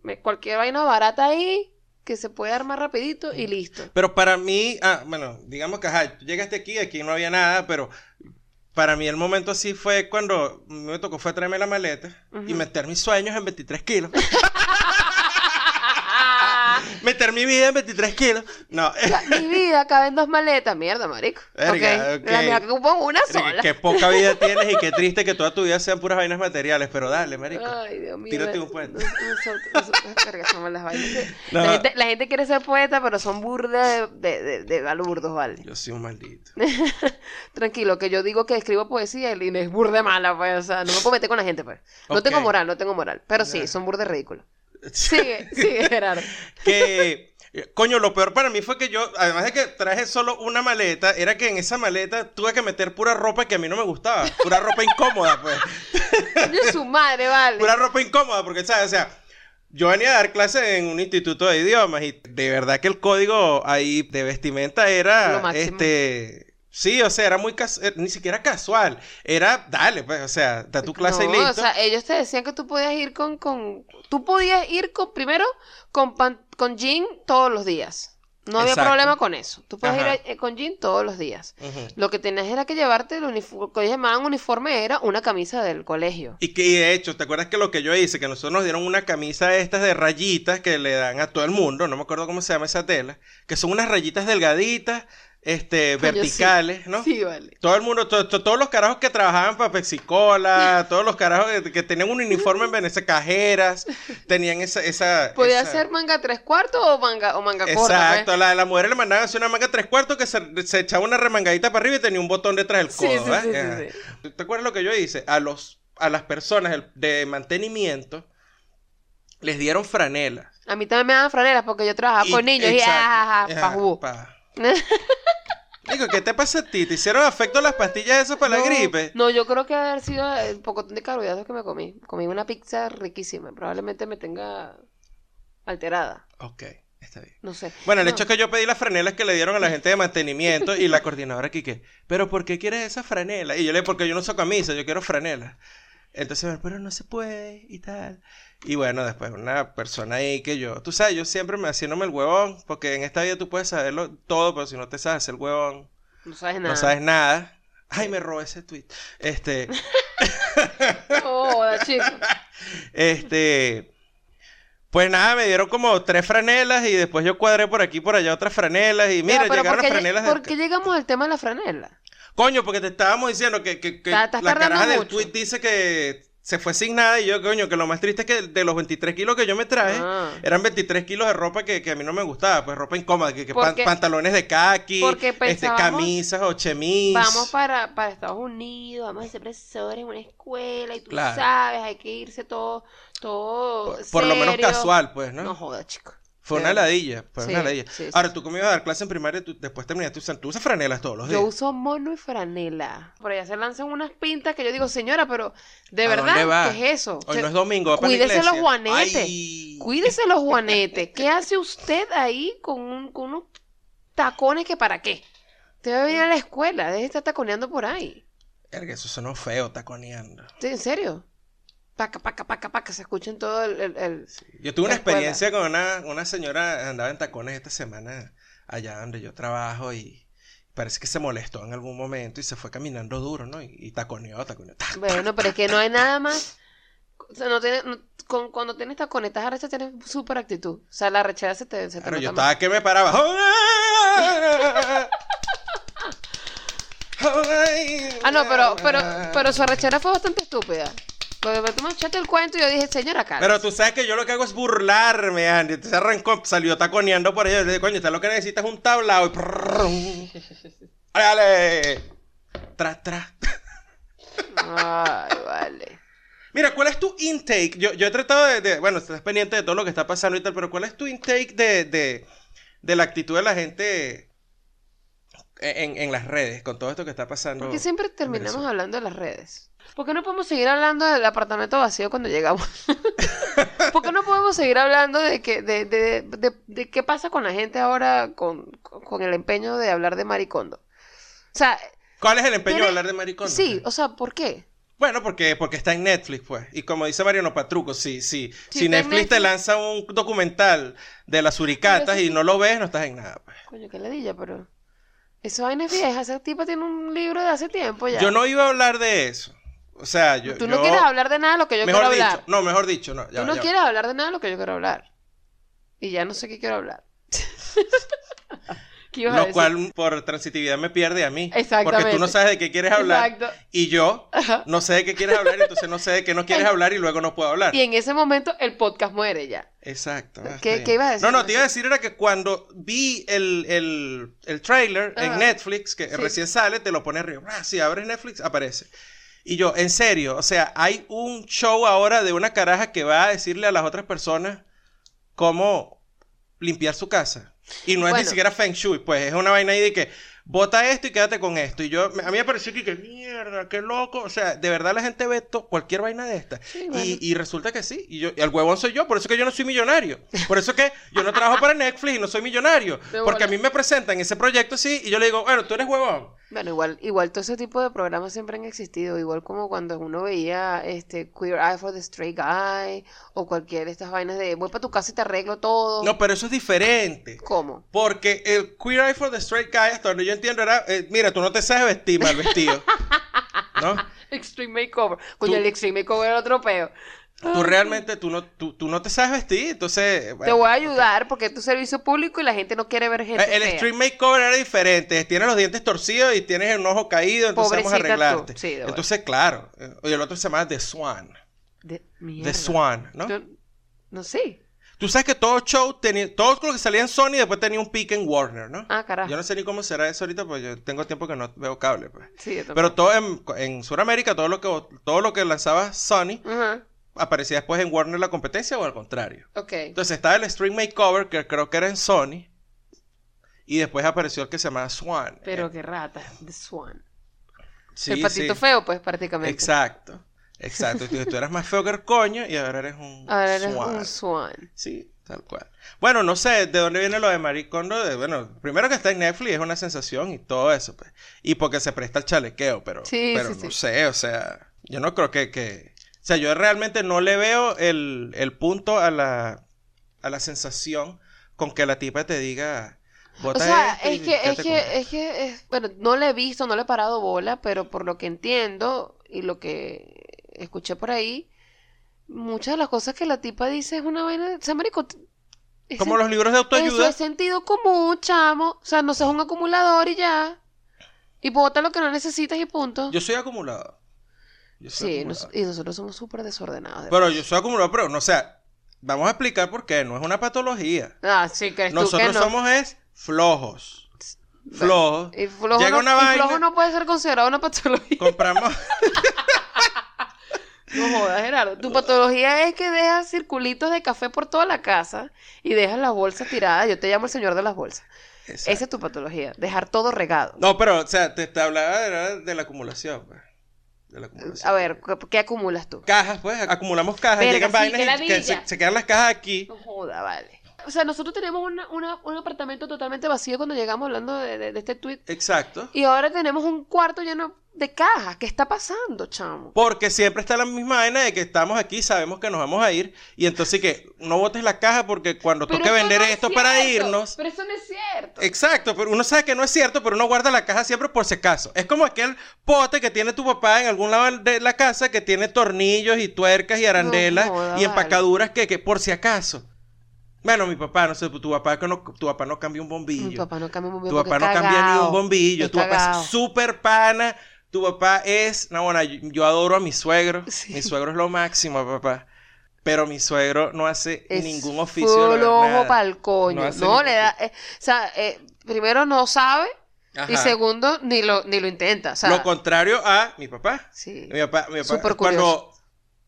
me- cualquier vaina barata ahí, que se puede armar rapidito y listo. Pero para mí, ah, bueno, digamos que ajá, tú llegaste aquí, aquí no había nada, pero para mí el momento así fue cuando me tocó fue traerme la maleta y meter mis sueños en 23 kilos. meter mi vida en 23 kilos. No, mi vida cabe en dos maletas, mierda, marico. Verga. La mía que ocupa una sola. qué poca vida tienes y qué triste que toda tu vida sean puras vainas materiales, pero dale, marico. Ay, Dios mío. Tírate la- un puente. nos- Nosotros, nosotros verga, somos las vainas que- No. La, gente, la gente quiere ser poeta, pero son burda de, de, de, balurdos, ¿vale? Yo soy un maldito. Tranquilo, que yo digo que escribo poesía y es burda mala, pues. O sea, no me puedo meter con la gente, pues. No tengo moral, no tengo moral. Pero sí, son burda ridículos. Sigue, sigue, Gerardo. que coño, lo peor para mí fue que yo, además de que traje solo una maleta, era que en esa maleta tuve que meter pura ropa que a mí no me gustaba, pura ropa incómoda, pues. Coño, su madre, vale. Pura ropa incómoda, porque sabes, o sea, yo venía a dar clases en un instituto de idiomas y de verdad que el código ahí de vestimenta era este Sí, o sea, era muy cas- eh, ni siquiera casual. Era, dale, pues, o sea, da tu clase y No, listo. o sea, ellos te decían que tú podías ir con, con, tú podías ir con, primero, con pan- con jean todos los días. No había problema con eso. Tú puedes Ajá. ir eh, con jean todos los días. Lo que tenías era que llevarte el uniforme, que ellos llamaban uniforme, era una camisa del colegio. Y que y de hecho, ¿te acuerdas que lo que yo hice? Que nosotros nos dieron una camisa estas de rayitas que le dan a todo el mundo, no me acuerdo cómo se llama esa tela, que son unas rayitas delgaditas, este, sí. verticales, ¿no? Sí, vale. Todo el mundo, to- to- todos los carajos que trabajaban para Pepsi-Cola, todos los carajos que, que tenían un uniforme en Venecia, cajeras, tenían esa... esa Podía esa- ser manga tres cuartos o manga, o manga corta. Exacto, la, la mujer le mandaban hacer una manga tres cuartos que se, se echaba una remangadita para arriba y tenía un botón detrás del codo. sí, Ajá. ¿Te acuerdas lo que yo hice? A los a las personas de mantenimiento les dieron franela. pues. A mí también me daban franelas porque yo trabajaba Y- con niños y exacto, ajá, pa' jugo. pa. Digo, ¿qué te pasa a ti? ¿Te hicieron afecto las pastillas esas para no, la gripe? No, yo creo que haber sido el poco de carbohidratos que me comí. Comí una pizza riquísima. Probablemente me tenga alterada. Ok, está bien. No sé. Bueno, el No. hecho es que yo pedí las franelas que le dieron a la gente de mantenimiento y la coordinadora aquí que, pero ¿por qué quieres esa franela? Y yo le, porque yo no uso camisa, yo quiero franela. Entonces, pero no se puede y tal. Y bueno, después una persona ahí que yo, tú sabes, yo siempre me haciéndome el huevón, porque en esta vida tú puedes saberlo todo, pero si no te sabes hacer el huevón, No sabes nada. no sabes nada. Ay, me robé ese tweet. Este, joda, chico. este, pues nada, me dieron como tres franelas y después yo cuadré por aquí y por allá otras franelas y mira, llegaron ¿por las franelas ¿por de- qué llegamos al tema de la franela? Coño, porque te estábamos diciendo que, que, que la caraja del mucho. tweet dice que se fue sin nada y yo, coño, que lo más triste es que de los 23 kilos que yo me traje, Ah. eran 23 kilos de ropa que, que a mí no me gustaba, pues ropa incómoda, que, que pan- pantalones de porque este, camisas o chemis. Vamos para, para Estados Unidos, vamos a ser profesores en una escuela y tú Claro. sabes, hay que irse todo, todo por, por lo menos casual, pues, ¿no? No joda, chico. Fue una ladilla, fue Sí, una ladilla. sí, sí, Ahora, tú como ibas a dar clase en primaria, tú después terminaste usando, tú usas franelas todos los días. Yo uso mono y franela. Por allá se lanzan unas pintas que yo digo, señora, pero ¿de ¿A verdad dónde va? qué es eso? Hoy no es domingo, va para la Cuídese los juanetes. Ay. Cuídese los juanetes. ¿Qué hace usted ahí con, un- con unos tacones que para qué? Usted va a venir a la escuela, deje de estar taconeando por ahí. Verga, eso sonó feo, taconeando. ¿En serio? Paca, paca, paca, paca, se escuchen todo el... el- el- Yo tuve una experiencia con una, una señora, andaba en tacones esta semana allá donde yo trabajo y parece que se molestó en algún momento y se fue caminando duro, ¿no? Y, y taconeó, taconeó. tac, Bueno, pero es que no hay nada más... O sea, no tiene, no- con- cuando tienes taconetas arrechas tienes súper actitud. O sea, la rechera se te, se te Claro, yo más. estaba que me paraba. Ah, no, pero, pero, pero su arrechera fue bastante estúpida. Porque tú me echaste el cuento y yo dije, señora Carlos. Pero tú sabes que yo lo que hago es burlarme, Andy. Entonces arrancó, salió taconeando por le dije, coño, usted lo que necesita es un tablado. Y. ¡Ale, ale! Tras, tras. Ay, vale. Mira, ¿cuál es tu intake? Yo, yo he tratado de, de- Bueno, estás pendiente de todo lo que está pasando y tal, pero ¿cuál es tu intake de, de, de la actitud de la gente en, en las redes con todo esto que está pasando? Porque siempre terminamos hablando de las redes. ¿Por qué no podemos seguir hablando del apartamento vacío cuando llegamos? ¿Por qué no podemos seguir hablando de, que, de, de, de, de qué pasa con la gente ahora con, con el empeño de hablar de maricondo? O sea, ¿Cuál es el empeño de hablar de maricón? sí, o sea, ¿por qué? Bueno, porque, porque está en Netflix, pues. Y como dice Mariano Patruco, sí, sí. Sí, si está en Netflix te lanza un documental de las suricatas y no lo ves, no estás en nada, pues. Coño, qué ladilla, pero... Esa vaina es vieja, ese tipo tiene un libro de hace tiempo ya. Yo no iba a hablar de eso. O sea, yo. Tú no yo- quieres hablar de nada de lo que yo Mejor quiero dicho, hablar. no, mejor dicho, no. ya Tú no ya quieres hablar de nada de lo que yo quiero hablar. Y ya no sé qué quiero hablar. ¿Qué ibas a Lo decir? cual por transitividad me pierde a mí. Exactamente. Porque tú no sabes de qué quieres hablar. Exacto. Y yo Ajá. no sé de qué quieres hablar, entonces no sé de qué no quieres hablar y luego no puedo hablar. Y en ese momento el podcast muere ya. Exacto. ah, ¿Qué- qué ibas a decir? No, no, te iba a decir era que cuando vi el, el, el trailer Ajá. en Netflix, que Sí. recién sale, te lo pone arriba. Ah, si abres Netflix, aparece. Y yo, en serio, o sea, hay un show ahora de una caraja que va a decirle a las otras personas cómo limpiar su casa. Y no es ni siquiera Feng Shui, pues es una vaina ahí de que bota esto y quédate con esto. Y yo, a mí me pareció que, que mierda, qué loco. O sea, de verdad la gente ve to- cualquier vaina de esta. Sí, bueno. y, y resulta que sí. Y, yo, y el huevón soy yo, por eso que yo no soy millonario. Por eso que yo no trabajo para Netflix y no soy millonario. Porque a mí me presentan ese proyecto así y yo le digo, bueno, tú eres huevón. Bueno, igual, igual todo ese tipo de programas siempre han existido, igual como cuando uno veía este Queer Eye for the Straight Guy o cualquier de estas vainas de voy para tu casa y te arreglo todo. No, pero eso es diferente. ¿Cómo? Porque el Queer Eye for the Straight Guy, hasta donde yo entiendo, era, eh, mira, tú no te sabes vestir mal vestido. ¿No? Extreme Makeover. Tú- el Extreme Makeover era otro peo. Tú realmente, tú no, tú, tú no te sabes vestir, entonces... Te bueno, voy a ayudar porque es tu servicio público y la gente no quiere ver gente El fea. extreme makeover era diferente. Tienes los dientes torcidos y tienes un ojo caído, entonces vamos a Pobrecita arreglarte. Sí, entonces, claro. eh, Y el otro se llama The Swan. De, The. Swan, ¿no? Yo- no sé. Tú sabes que todo show tenía, todo lo que salía en Sony después tenía un pick en Warner, ¿no? Ah, carajo. Yo no sé ni cómo será eso ahorita, porque yo tengo tiempo que no veo cable, pues. Sí, yo. Pero todo en, en Sudamérica, todo lo que todo lo que lanzaba Sony Ajá. Aparecía después en Warner la competencia o al contrario. Ok. Entonces estaba el Stream Makeover, que creo que era en Sony. Y después apareció el que se llamaba Swan. Pero Eh, qué rata. The Swan. sí, el patito sí. feo, pues, prácticamente. Exacto. Exacto. Tú, tú eras más feo que el coño y ahora eres un Ahora eres Swan. un Swan. Sí, tal cual. Bueno, no sé de dónde viene lo de Maricondo. De, bueno, primero que está en Netflix es una sensación y todo eso, pues. Y porque se presta el chalequeo, pero, Sí, pero no sé, o sea, yo no creo que, que... O sea, yo realmente no le veo el, el punto a la, a la sensación con que la tipa te diga... O "Bota sea, esto y es que, es que, esto". es que, es- bueno, no le he visto, no le he parado bola, pero por lo que entiendo y lo que escuché por ahí, muchas de las cosas que la tipa dice es una vaina, o sea, marico, Como los libros de autoayuda. es sentido común, chamo, o sea, no seas un acumulador y ya, y bota lo que no necesitas y punto. Yo soy acumulado. Yo Sí, nos- y nosotros somos súper desordenados. de Pero yo soy acumulador, pero no, o sea, vamos a explicar por qué. No es una patología. Ah, sí, crees tú que Nosotros no. somos es flojos. Flojos. Y flojo, Llega no, una y vaina- flojo no puede ser considerado una patología. Compramos. No jodas, Gerardo. Tu patología es que dejas circulitos de café por toda la casa y dejas las bolsas tiradas. Yo te llamo el señor de las bolsas. Exacto. Esa es tu patología, dejar todo regado. No, pero, o sea, te, te hablaba de, de la acumulación, pues. De la acumulación. A ver, ¿qué, acumulas tú? Cajas, pues, acumulamos cajas, Verga, llegan sí, vainas qué y que se, se quedan las cajas aquí. No joda, vale. O sea, nosotros tenemos una- una- un apartamento totalmente vacío cuando llegamos hablando de, de- de este tweet. Exacto. Y ahora tenemos un cuarto lleno de cajas. ¿Qué está pasando, chamo? Porque siempre está la misma vaina de que estamos aquí, sabemos que nos vamos a ir. Y entonces que no botes la caja porque cuando Pero toque vender no es esto para irnos. Pero eso no es cierto. Exacto, pero uno sabe que no es cierto, pero uno guarda la caja siempre por si acaso. Es como aquel pote que tiene tu papá en algún lado de la casa que tiene tornillos y tuercas y arandelas y empacaduras que, que por si acaso. Bueno, mi papá, no sé, tu papá, no, tu papá no cambia un bombillo. Mi papá no cambia un Tu bombillo. papá porque no cambia ni un bombillo. Tu papá es súper pana. Tu papá es. No, bueno, yo, yo adoro a mi suegro. Sí. Mi suegro es lo máximo, papá. Pero mi suegro no hace Es ningún oficio. no, ojo nada. pa'l coño. No le da. eh, o sea, eh, primero no sabe. Y segundo, ni lo, ni lo intenta. O sea, Lo contrario a mi papá. sí. Mi papá, mi papá Súper cuando.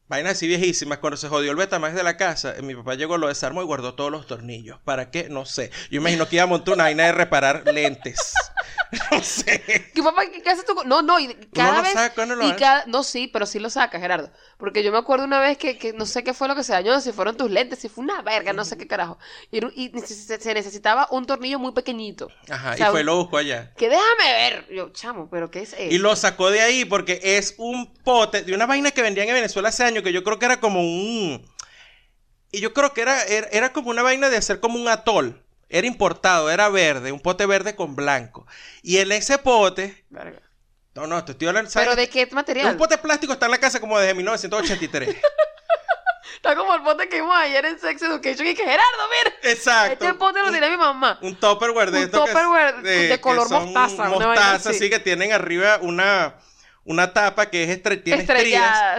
Vainas así viejísimas, cuando se jodió el Betamax de la casa, eh, mi papá llegó, lo desarmó y guardó todos los tornillos. ¿Para qué? No sé. Yo imagino que iba a montar una vaina de reparar lentes. no sé. ¿Qué papá, qué, qué hace tu co- No, no, y cada lo vez. saca, no lo y hace. cada... No, sí, pero sí lo saca, Gerardo. Porque yo me acuerdo una vez que, que no sé qué fue lo que se dañó, si fueron tus lentes, si fue una verga, no sé qué carajo. Y, se necesitaba un tornillo muy pequeñito. Ajá, O sea, y fue lo buscó allá. Que déjame ver. Yo, chamo, pero ¿qué es eso? Y lo sacó de ahí porque es un pote de una vaina que vendían en Venezuela hace años que yo creo que era como un... Y yo creo que era, era, era como una vaina de hacer como un atol. Era importado, era verde, un pote verde con blanco. Y en ese pote... Verga. No, no, te estoy hablando... ¿Pero ¿sabes? de qué material? Un pote plástico está en la casa como desde 1983. Está como el pote que vimos ayer en Sex Education y que Gerardo, mira. Exacto. Este pote lo tiene mi mamá. Un topperware de Un estos que- Tupperware de color mostaza, una vaina Mostaza, así. así que tienen arriba una, una tapa que es estre- tiene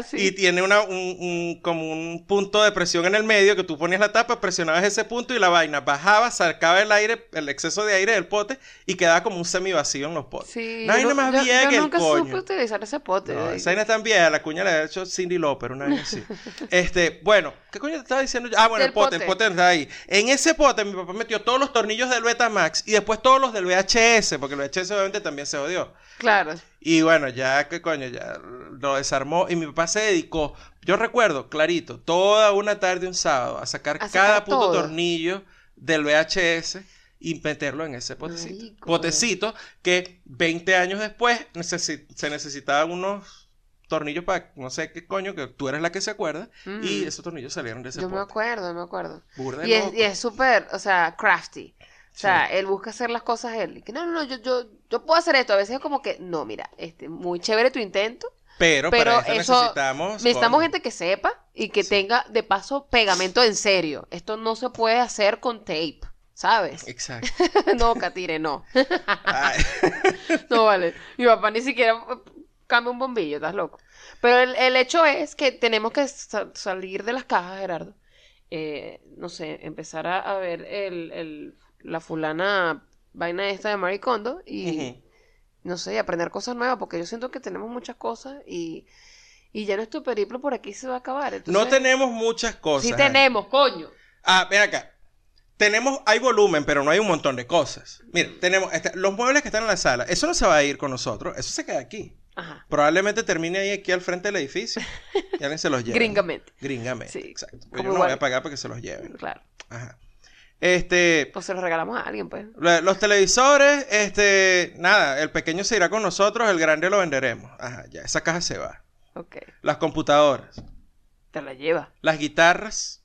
sí. y tiene una, un, un- como un punto de presión en el medio que tú ponías la tapa, presionabas ese punto y la vaina bajaba, sacaba el aire, el exceso de aire del pote y quedaba como un semivacío en los potes. Sí. No hay yo, nada más yo- vieja yo que el nunca coño. supe utilizar ese pote. No, esa vaina es tan vieja, la cuña la ha hecho Cindy Lauper, una vez así. Este, bueno, ¿qué coño te estaba diciendo? Ah, bueno, Del el pote, el pote. pote está ahí. En ese pote mi papá metió todos los tornillos del Betamax y después todos los del VHS, porque el VHS obviamente también se odió. Claro. Y bueno, ya, ¿qué coño? Ya lo desarmó y mi papá se dedicó, yo recuerdo, clarito, toda una tarde, un sábado, a sacar, A sacar cada puto todo. tornillo del VHS y meterlo en ese potecito. Marico. Potecito que 20 años después necesi- se necesitaban unos tornillos para, no sé qué coño, que tú eres la que se acuerda, y Mm. esos tornillos salieron de ese Yo me acuerdo, me acuerdo. Burda Y es, y es súper, o sea, crafty. O sea, él busca hacer las cosas él. Y que no, no, no, yo, yo, yo puedo hacer esto. A veces es como que, no, mira, este, muy chévere tu intento. Pero, Pero para eso necesitamos... Necesitamos gente que sepa y que Sí. tenga, de paso, pegamento en serio. Esto no se puede hacer con tape, ¿sabes? Exacto. no, Catire, no. No vale. Mi papá ni siquiera eh, cambia un bombillo, estás loco. Pero el, el hecho es que tenemos que sa- salir de las cajas, Gerardo. Eh, no sé, empezar a, a ver el, el- la fulana vaina esta de Marie Kondo y, no sé, aprender cosas nuevas, porque yo siento que tenemos muchas cosas y, y ya nuestro periplo por aquí se va a acabar. No tenemos muchas cosas. Sí Ana. tenemos, coño. Ah, ven acá. Tenemos, hay volumen, pero no hay un montón de cosas. Mira, tenemos este, los muebles que están en la sala. Eso no se va a ir con nosotros. Eso se queda aquí. Ajá. Probablemente termine ahí aquí al frente del edificio. Y alguien se los lleve. Gringamente. Gringamente. Sí, Exacto. Yo no igual- voy a pagar para que se los lleven. Claro. Ajá. Este, O se los regalamos a alguien, pues. lo- los televisores, este, nada, el pequeño se irá con nosotros, el grande lo venderemos. Ajá, ya, esa caja se va. Ok. Las computadoras, Te la lleva. las guitarras,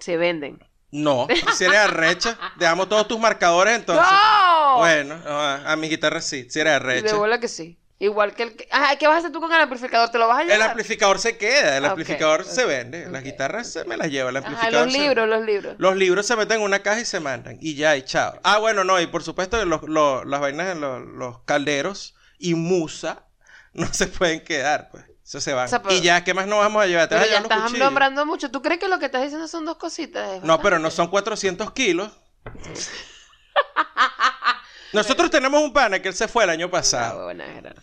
Se venden. no. Si eres arrecha, dejamos todos tus marcadores entonces. ¡No! Bueno, no, a, a mi guitarra sí, si eres De arrecha. bola que sí. Igual que el que... Ajá, ¿qué vas a hacer tú con el amplificador? ¿Te lo vas a El llevar? amplificador se queda, el Ok, amplificador se vende. Las guitarras se me las lleva, el Ajá, amplificador los se- libros, los libros. Los libros se meten en una caja y se mandan. Y ya, y chao. Ah, bueno, no, y por supuesto los, los- las vainas de los, los calderos y musa no se pueden quedar, pues. Eso se van. O sea, pero- y ya, ¿qué más nos vamos a llevar? ¿Te Pero vas a llevar los estás nombrando mucho. ¿Tú crees que lo que estás diciendo son dos cositas? Es No, pero no son 400 kilos. Nosotros tenemos un pana que él se fue el año Ah, pasado. Gerardo.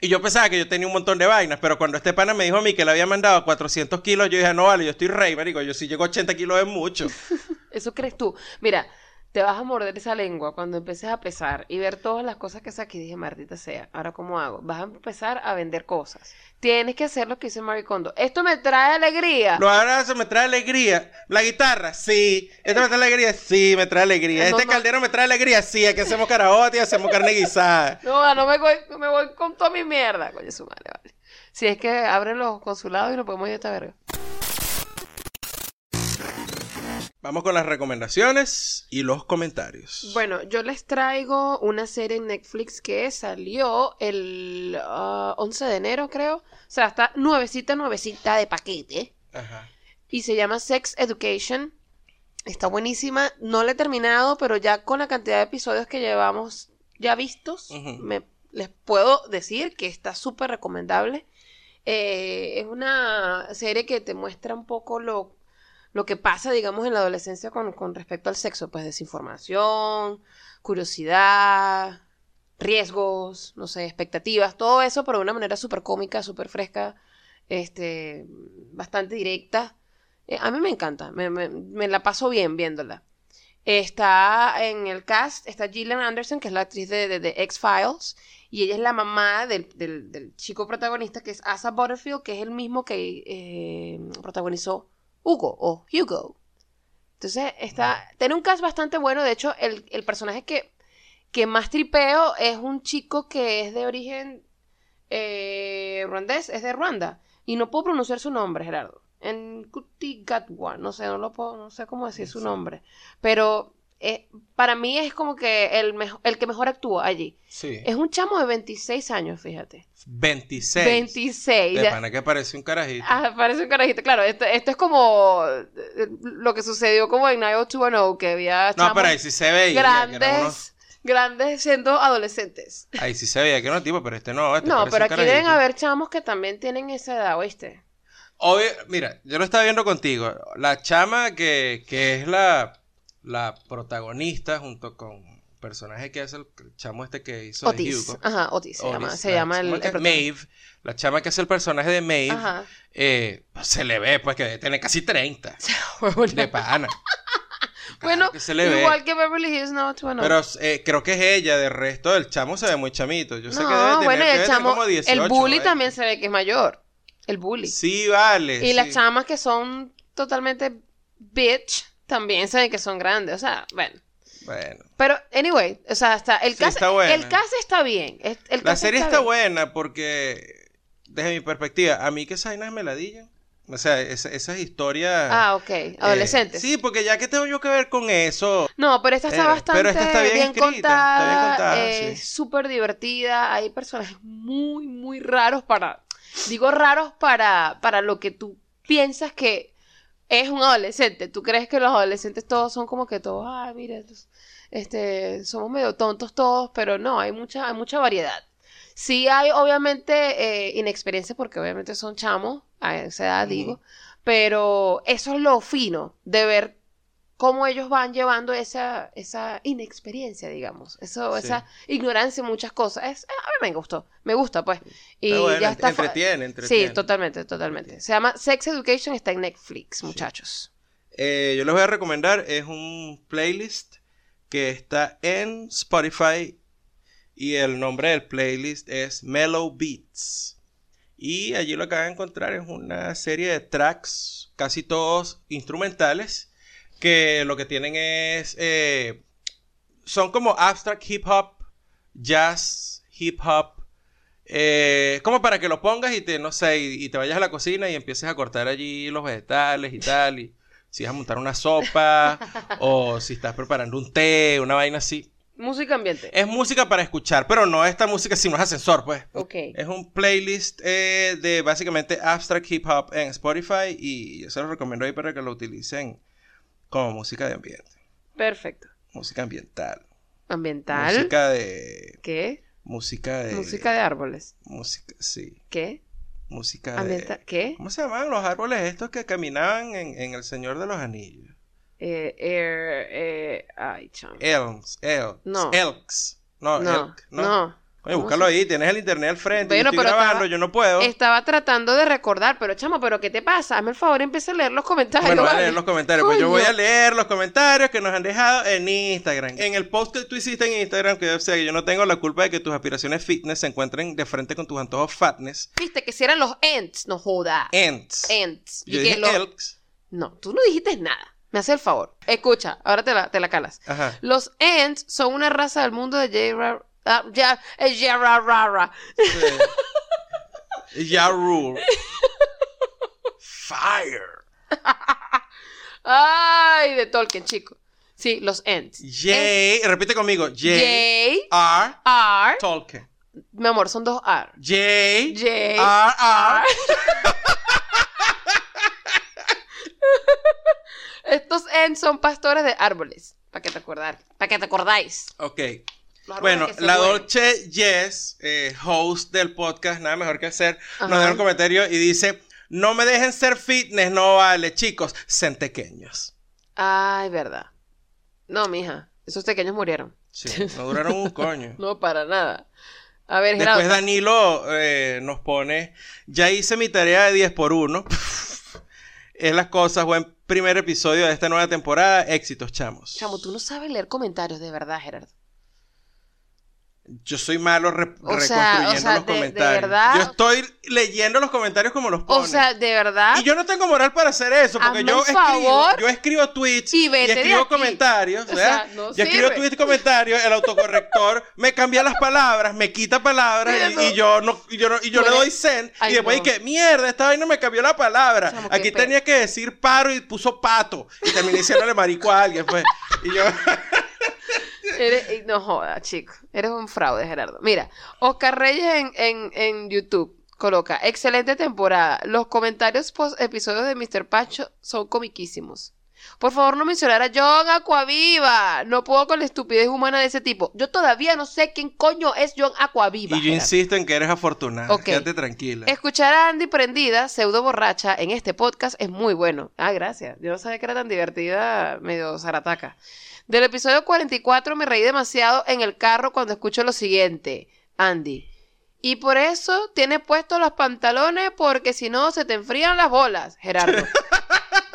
Y yo pensaba que yo tenía un montón de vainas, pero cuando este pana me dijo a mí que le había mandado 400 kilos, yo dije, no vale, yo estoy rey, marico, yo si llego a 80 kilos es mucho. Eso crees tú. Mira, te vas a morder esa lengua cuando empieces a pesar y ver todas las cosas que saqué. Dije, maldita sea, ¿ahora cómo hago? Vas a empezar a vender cosas. Tienes que hacer lo que dice Marie Kondo. Esto me trae alegría. Los abrazos me trae alegría. La guitarra, sí. Esto me trae alegría, sí, me trae alegría. No, este no. caldero me trae alegría, sí. Aquí hacemos carabote y hacemos carne guisada. No, no me voy, me voy con toda mi mierda. Coño, su madre, vale. Si es que abren los consulados y nos podemos ir a esta verga. Vamos con las recomendaciones y los comentarios. Bueno, yo les traigo una serie en Netflix que salió el ah, 11 de enero, creo. O sea, está nuevecita, nuevecita de paquete. Ajá. Y se llama Sex Education. Está buenísima. No la he terminado, pero ya con la cantidad de episodios que llevamos ya vistos, me, les puedo decir que está súper recomendable. Eh, es una serie que te muestra un poco lo, lo que pasa, digamos, en la adolescencia con, con respecto al sexo. Pues desinformación, curiosidad, riesgos, no sé, expectativas, todo eso, pero de una manera súper cómica, súper fresca, este, bastante directa. Eh, a mí me encanta, me, me- me la paso bien viéndola. Está en el cast, está Gillian Anderson, que es la actriz de, de, X-Files, y ella es la mamá del, del- del chico protagonista, que es Asa Butterfield, que es el mismo que eh, protagonizó Hugo o Hugo. Entonces, está, tiene un cast bastante bueno. De hecho, el, el personaje que, que más tripeo es un chico que es de origen eh, ruandés, es de Ruanda. Y no puedo pronunciar su nombre, Gerardo. En Kutigatwa, no sé, no lo puedo, no sé cómo decir su nombre. Pero eh, para mí es como que el, el que mejor actúa allí. Sí. Es un chamo de 26 años, fíjate. 26. 26. De pana que parece un carajito. Ah, parece un carajito. Claro, esto, esto es como eh, lo que sucedió como en 90210, que había no, pero ahí sí se veía. eran unos- grandes, grandes siendo adolescentes. Ahí sí se veía que era un tipo, pero este no. Este No, pero aquí deben haber chamos que también tienen esa edad, ¿oíste? Obvio, mira, yo lo estaba viendo contigo. La chama que, que es la, la protagonista junto con el personaje que hace el chamo este que hizo de Otis. Hugo. Ajá, Otis se Otis, llama, se la llama el, el. Maeve, la chama que hace el personaje de Maeve, Ajá. eh, pues, se le ve pues que debe tener casi 30 de pana. bueno, que igual que Beverly Hills 90210. Pero eh, creo que es ella, de resto del chamo se ve muy chamito. Yo sé no, que debe tener, bueno, debe el tener chamo, como 18. el bully también se ve que es mayor. El bully. Sí, vale. y las chamas que son totalmente bitch también se ven que son grandes. O sea, bueno. Bueno. Pero, anyway, o sea, está, el, Sí, cast, está buena. el cast está bien. es- El La serie está bien. buena porque, desde mi perspectiva, a mí que esas me ladillan. O sea, esa- esas historias... Ah, ok. eh, Adolescentes. sí, porque ya que tengo yo que ver con eso. No, pero esta está Eh, bastante pero esta está bien bien, escrita, está contada. bien contada, eh, sí. Súper divertida. Hay personajes muy, muy raros para. Digo raros para, para lo que tú piensas que es un adolescente. Tú crees que los adolescentes todos son como que todos, ay, mira, este, somos medio tontos todos, pero no, hay mucha, hay mucha variedad. Sí hay obviamente eh, inexperiencia porque obviamente son chamos, a esa edad digo, pero eso es lo fino de ver cómo ellos van llevando esa, esa inexperiencia, digamos, eso, Sí. esa ignorancia en muchas cosas. Es, a mí me gustó, me gusta pues. Y bueno, ya está. entretiene, entretiene. Sí, totalmente, totalmente. Se llama Sex Education, está en Netflix, muchachos. Eh, yo les voy a recomendar, es un playlist que está en Spotify y el nombre del playlist es Mellow Beats. Y allí lo que van a encontrar es una serie de tracks, casi todos instrumentales, que lo que tienen es... eh, son como abstract hip hop, jazz, hip hop, eh, como para que lo pongas y te, no sé, y, y te vayas a la cocina y empieces a cortar allí los vegetales y tal, y si vas a montar una sopa, o si estás preparando un té, una vaina así. Música ambiente. Es música para escuchar, pero no esta música si no es ascensor, pues. Ok. Es un playlist eh, de básicamente abstract hip hop en Spotify y yo se lo recomiendo ahí para que lo utilicen como música de ambiente, Perfecto. música ambiental, Ambiental. música de ¿Qué? música de Música de árboles. música, sí, ¿Qué? música Ambiental. de ¿Qué? ¿Cómo se llamaban los árboles estos que caminaban en, en El Señor de los Anillos? Eh, air, eh, ay, chamo. Elms, elks, No. elks. No, No, elk, no. no. Oye, ¿Cómo búscalo ahí, tienes el internet al frente. Bueno, yo estoy grabando, estaba- yo no puedo. Estaba tratando de recordar, pero chamo, ¿pero qué te pasa? Hazme el favor y empieza a leer los comentarios. Bueno, voy a leer los comentarios. Pues yo voy a leer los comentarios que nos han dejado en Instagram. En el post que tú hiciste en Instagram, que yo sé que yo no tengo la culpa de que tus aspiraciones fitness se encuentren de frente con tus antojos fatness. Viste que si eran los ents, no joda. Ents. Ents. Yo Y que dije los- elks. No, tú no dijiste nada. Me hace el favor. Escucha, ahora te la, te la calas. Ajá. Los Ents son una raza del mundo de J. Ah, ya, eh, ya, ra, ra, ra. Sí. Ya rule. Fire. Ay, de Tolkien, chico. Sí, los Ents. J. Repite conmigo. J. J. R. R. Tolkien. Mi amor, son dos R. J. J. R. R. Estos Ents son pastores de árboles. Para que te acordar, para que te acordáis. Ok. Los Bueno, la. Dolce Yes, eh, host del podcast, nada mejor que hacer, Ajá. nos dio un comentario y dice: No me dejen ser fitness, no vale, chicos, sean pequeños. Ay, verdad. No, mija. Esos pequeños murieron. Sí, no duraron un coño. No, para nada. A ver, Gerardo. Después Danilo eh, nos pone: Ya hice mi tarea de 10 por 1. es las cosas, buen primer episodio de esta nueva temporada. Éxitos, chamos. Chamo, tú no sabes leer comentarios de verdad, Gerardo. Yo soy malo re- O sea, reconstruyendo o sea, los de- de comentarios. verdad. Yo estoy leyendo los comentarios como los pone. O sea, de verdad. Y yo no tengo moral para hacer eso, porque yo escribo, favor yo escribo tweets y escribo comentarios, O sea, no yo escribo tweets y comentarios, el autocorrector me cambia las palabras, me quita palabras y, yo no y yo no- y yo le doy send Ay, y después no. que mierda, esta vaina me cambió la palabra. Chamo, Aquí tenía que decir paro y puso pato y terminé diciéndole marico a alguien, pues. Y yo Eres- no joda, chico. Eres un fraude, Gerardo. Mira, Oscar Reyes en, en, en YouTube coloca, excelente temporada. Los comentarios post episodios de Mr. Pacho son comiquísimos. Por favor, no mencionar a John Aquaviva. No puedo con la estupidez humana de ese tipo. Yo todavía no sé quién coño es John Aquaviva. y yo Gerardo. insisto en que eres afortunada. Ok. Quédate tranquila. Escuchar a Andy prendida, pseudo borracha, en este podcast es muy bueno. Ah, gracias. Yo no sabía que era tan divertida, medio zarataca. Del episodio 44 me reí demasiado en el carro cuando escucho lo siguiente. Andy. Y por eso tienes puestos los pantalones porque si no se te enfrían las bolas. Gerardo.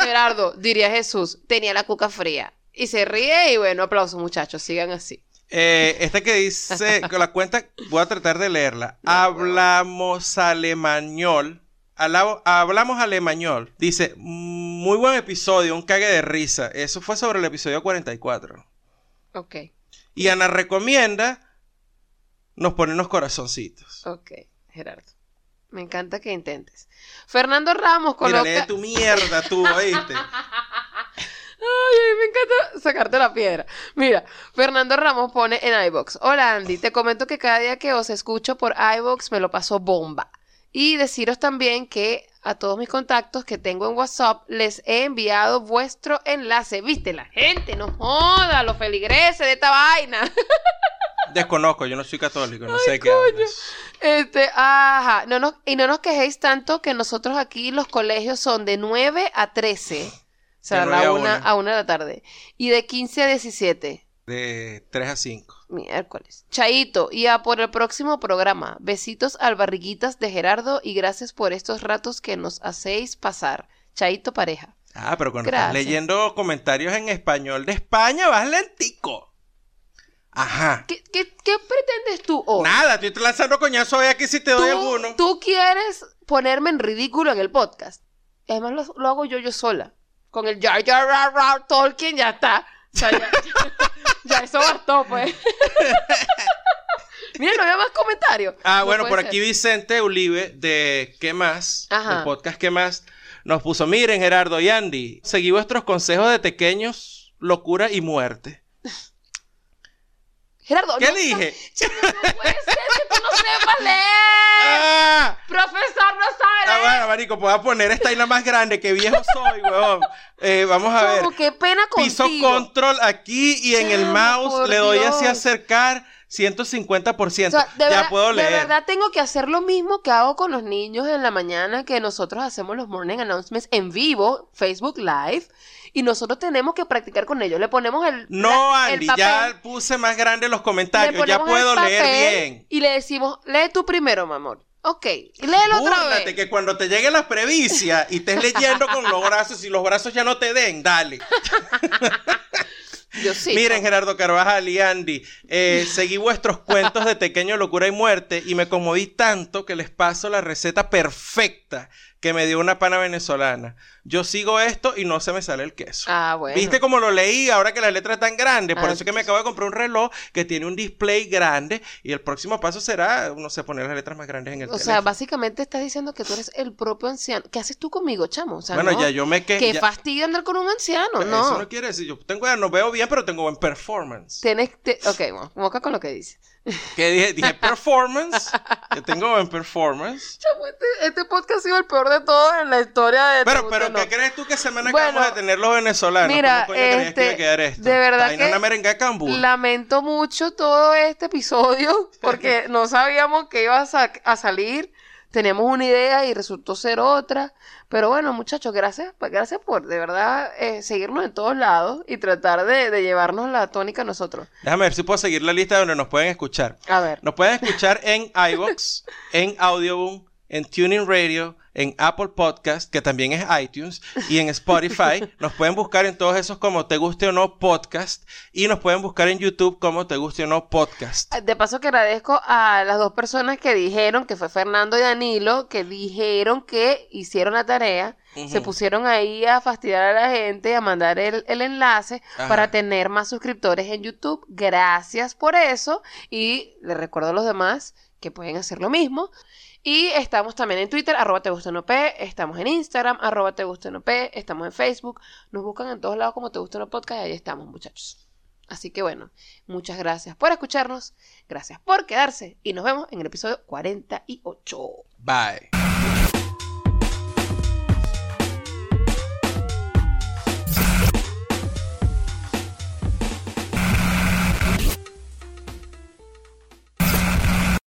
Gerardo, diría Jesús, tenía la cuca fría. Y se ríe y bueno, aplausos muchachos, sigan así. Eh, esta que dice, con la cuenta, voy a tratar de leerla. Hablamos alemañol. Alabo- hablamos alemañol. Dice, muy buen episodio, un cague de risa. Eso fue sobre el episodio 44. Ok, Y Ana recomienda, nos pone unos corazoncitos. ok, Gerardo. Me encanta que intentes. Fernando Ramos Mira, coloca... lee tu mierda tú, ¿oíste? Ay, me encanta sacarte la piedra. Mira, Fernando Ramos pone en iBox. Hola Andy, te comento que cada día que os escucho por iBox me lo paso bomba. Y deciros también que a todos mis contactos que tengo en WhatsApp les he enviado vuestro enlace. ¿Viste? La gente, no joda, los feligreses de esta vaina. Desconozco, yo no soy católico, no sé qué hablas. Este, ajá, no nos, y no nos quejéis tanto que nosotros aquí los colegios son de 9 a 13. O sea, a la nueve a una, una. a una de la tarde. Y de 15 a 17. De 3 a 5. Miércoles. Chaito, y a por el próximo programa. Besitos al barriguitas de Gerardo y gracias por estos ratos que nos hacéis pasar. Chaito pareja. Ah, pero cuando estás leyendo comentarios en español de España, vas lentico. Ajá. ¿Qué, qué, qué pretendes tú hoy? Nada, estoy lanzando coñazo ver aquí si te doy alguno. ¿Tú, quieres ponerme en ridículo en el podcast. Además lo, lo hago yo yo sola. Con el Jar Jar Rar, Rar, Tolkien ya está. O sea, ya, ya eso bastó, pues. Miren, no había más comentarios. Ah, No bueno, puede por ser. aquí Vicente Ulibe de ¿Qué más? Ajá. El podcast ¿Qué más? Nos puso, miren Gerardo y Andy, seguí vuestros consejos de pequeños, locura y muerte. Gerardo, ¿Qué no, dije? no puede ser que tú no sepas leer. ¡Ah! Profesor, no sabe Ah, leer. bueno, marico, voy a poner esta isla más grande, que viejo soy, weón. Eh, vamos a ver. Qué pena Piso control aquí y en el mouse le doy así acercar 150%. O sea, de ya verdad, puedo de leer. verdad tengo que hacer lo mismo que hago con los niños en la mañana, que nosotros hacemos los morning announcements en vivo, Facebook Live, y nosotros tenemos que practicar con ellos. Le ponemos el No, la- el Andy, papel, ya puse más grandes los comentarios, ya puedo el leer bien. Y le decimos, lee tú primero, mi amor. Ok, y léelo otra Búrlate vez. que cuando te llegue la previcia y estés leyendo con los brazos y los brazos ya no te den, dale. Yo sí. Miren. Gerardo Carvajal y Andy, eh, seguí vuestros cuentos de Tequeño Locura y Muerte y me conmoví tanto que les paso la receta perfecta que me dio una pana venezolana. Yo sigo esto y no se me sale el queso. Ah, bueno. ¿Viste cómo lo leí ahora que la letra es tan grande? Por Ah, eso es que me acabo de comprar un reloj que tiene un display grande y el próximo paso será, no sé, poner las letras más grandes en el O sea, básicamente estás diciendo que tú eres el propio anciano. ¿Qué haces tú conmigo, chamo? O sea, bueno, no. ya yo me quedé... Qué ya- fastidio andar con un anciano, no. Eso no quiere decir, yo tengo, no veo bien, pero tengo buen performance. Tienes te- Ok, bueno, moca con lo que dices. ¿Qué dije? Dije performance. que tengo buen performance. Chamo, este, este podcast ha sido el peor de todos en la historia de Pero, pero, ¿qué No. crees tú que semana Bueno, acabamos de tener los venezolanos? mira, ¿Cómo coño creías que iba a este, quedar esto? de verdad que una merenga cambur. Lamento mucho todo este episodio porque no sabíamos que iba a, sa- a salir. Teníamos una idea y resultó ser otra. Pero bueno, muchachos, gracias, pues, gracias por de verdad eh, seguirnos en todos lados y tratar de, de llevarnos la tónica a nosotros. Déjame ver si puedo seguir la lista donde nos pueden escuchar. A ver. Nos pueden escuchar en iVoox, en Audioboom, en Tuning Radio, en Apple Podcast, que también es iTunes, y en Spotify. Nos pueden buscar en todos esos como Te Guste o No Podcast, y nos pueden buscar en YouTube como Te Guste o No Podcast. De paso que agradezco a las dos personas que dijeron, que fue Fernando y Danilo, que dijeron que hicieron la tarea, se pusieron ahí a fastidiar a la gente, a mandar el, el enlace Ajá. para tener más suscriptores en YouTube. Gracias por eso y les recuerdo a los demás que pueden hacer lo mismo. Y estamos también en Twitter, arroba te gusta estamos en Instagram, arroba te gusta estamos en Facebook, nos buscan en todos lados como te gusta no podcast y ahí estamos muchachos. Así que bueno, muchas gracias por escucharnos, gracias por quedarse y nos vemos en el episodio 48. Bye.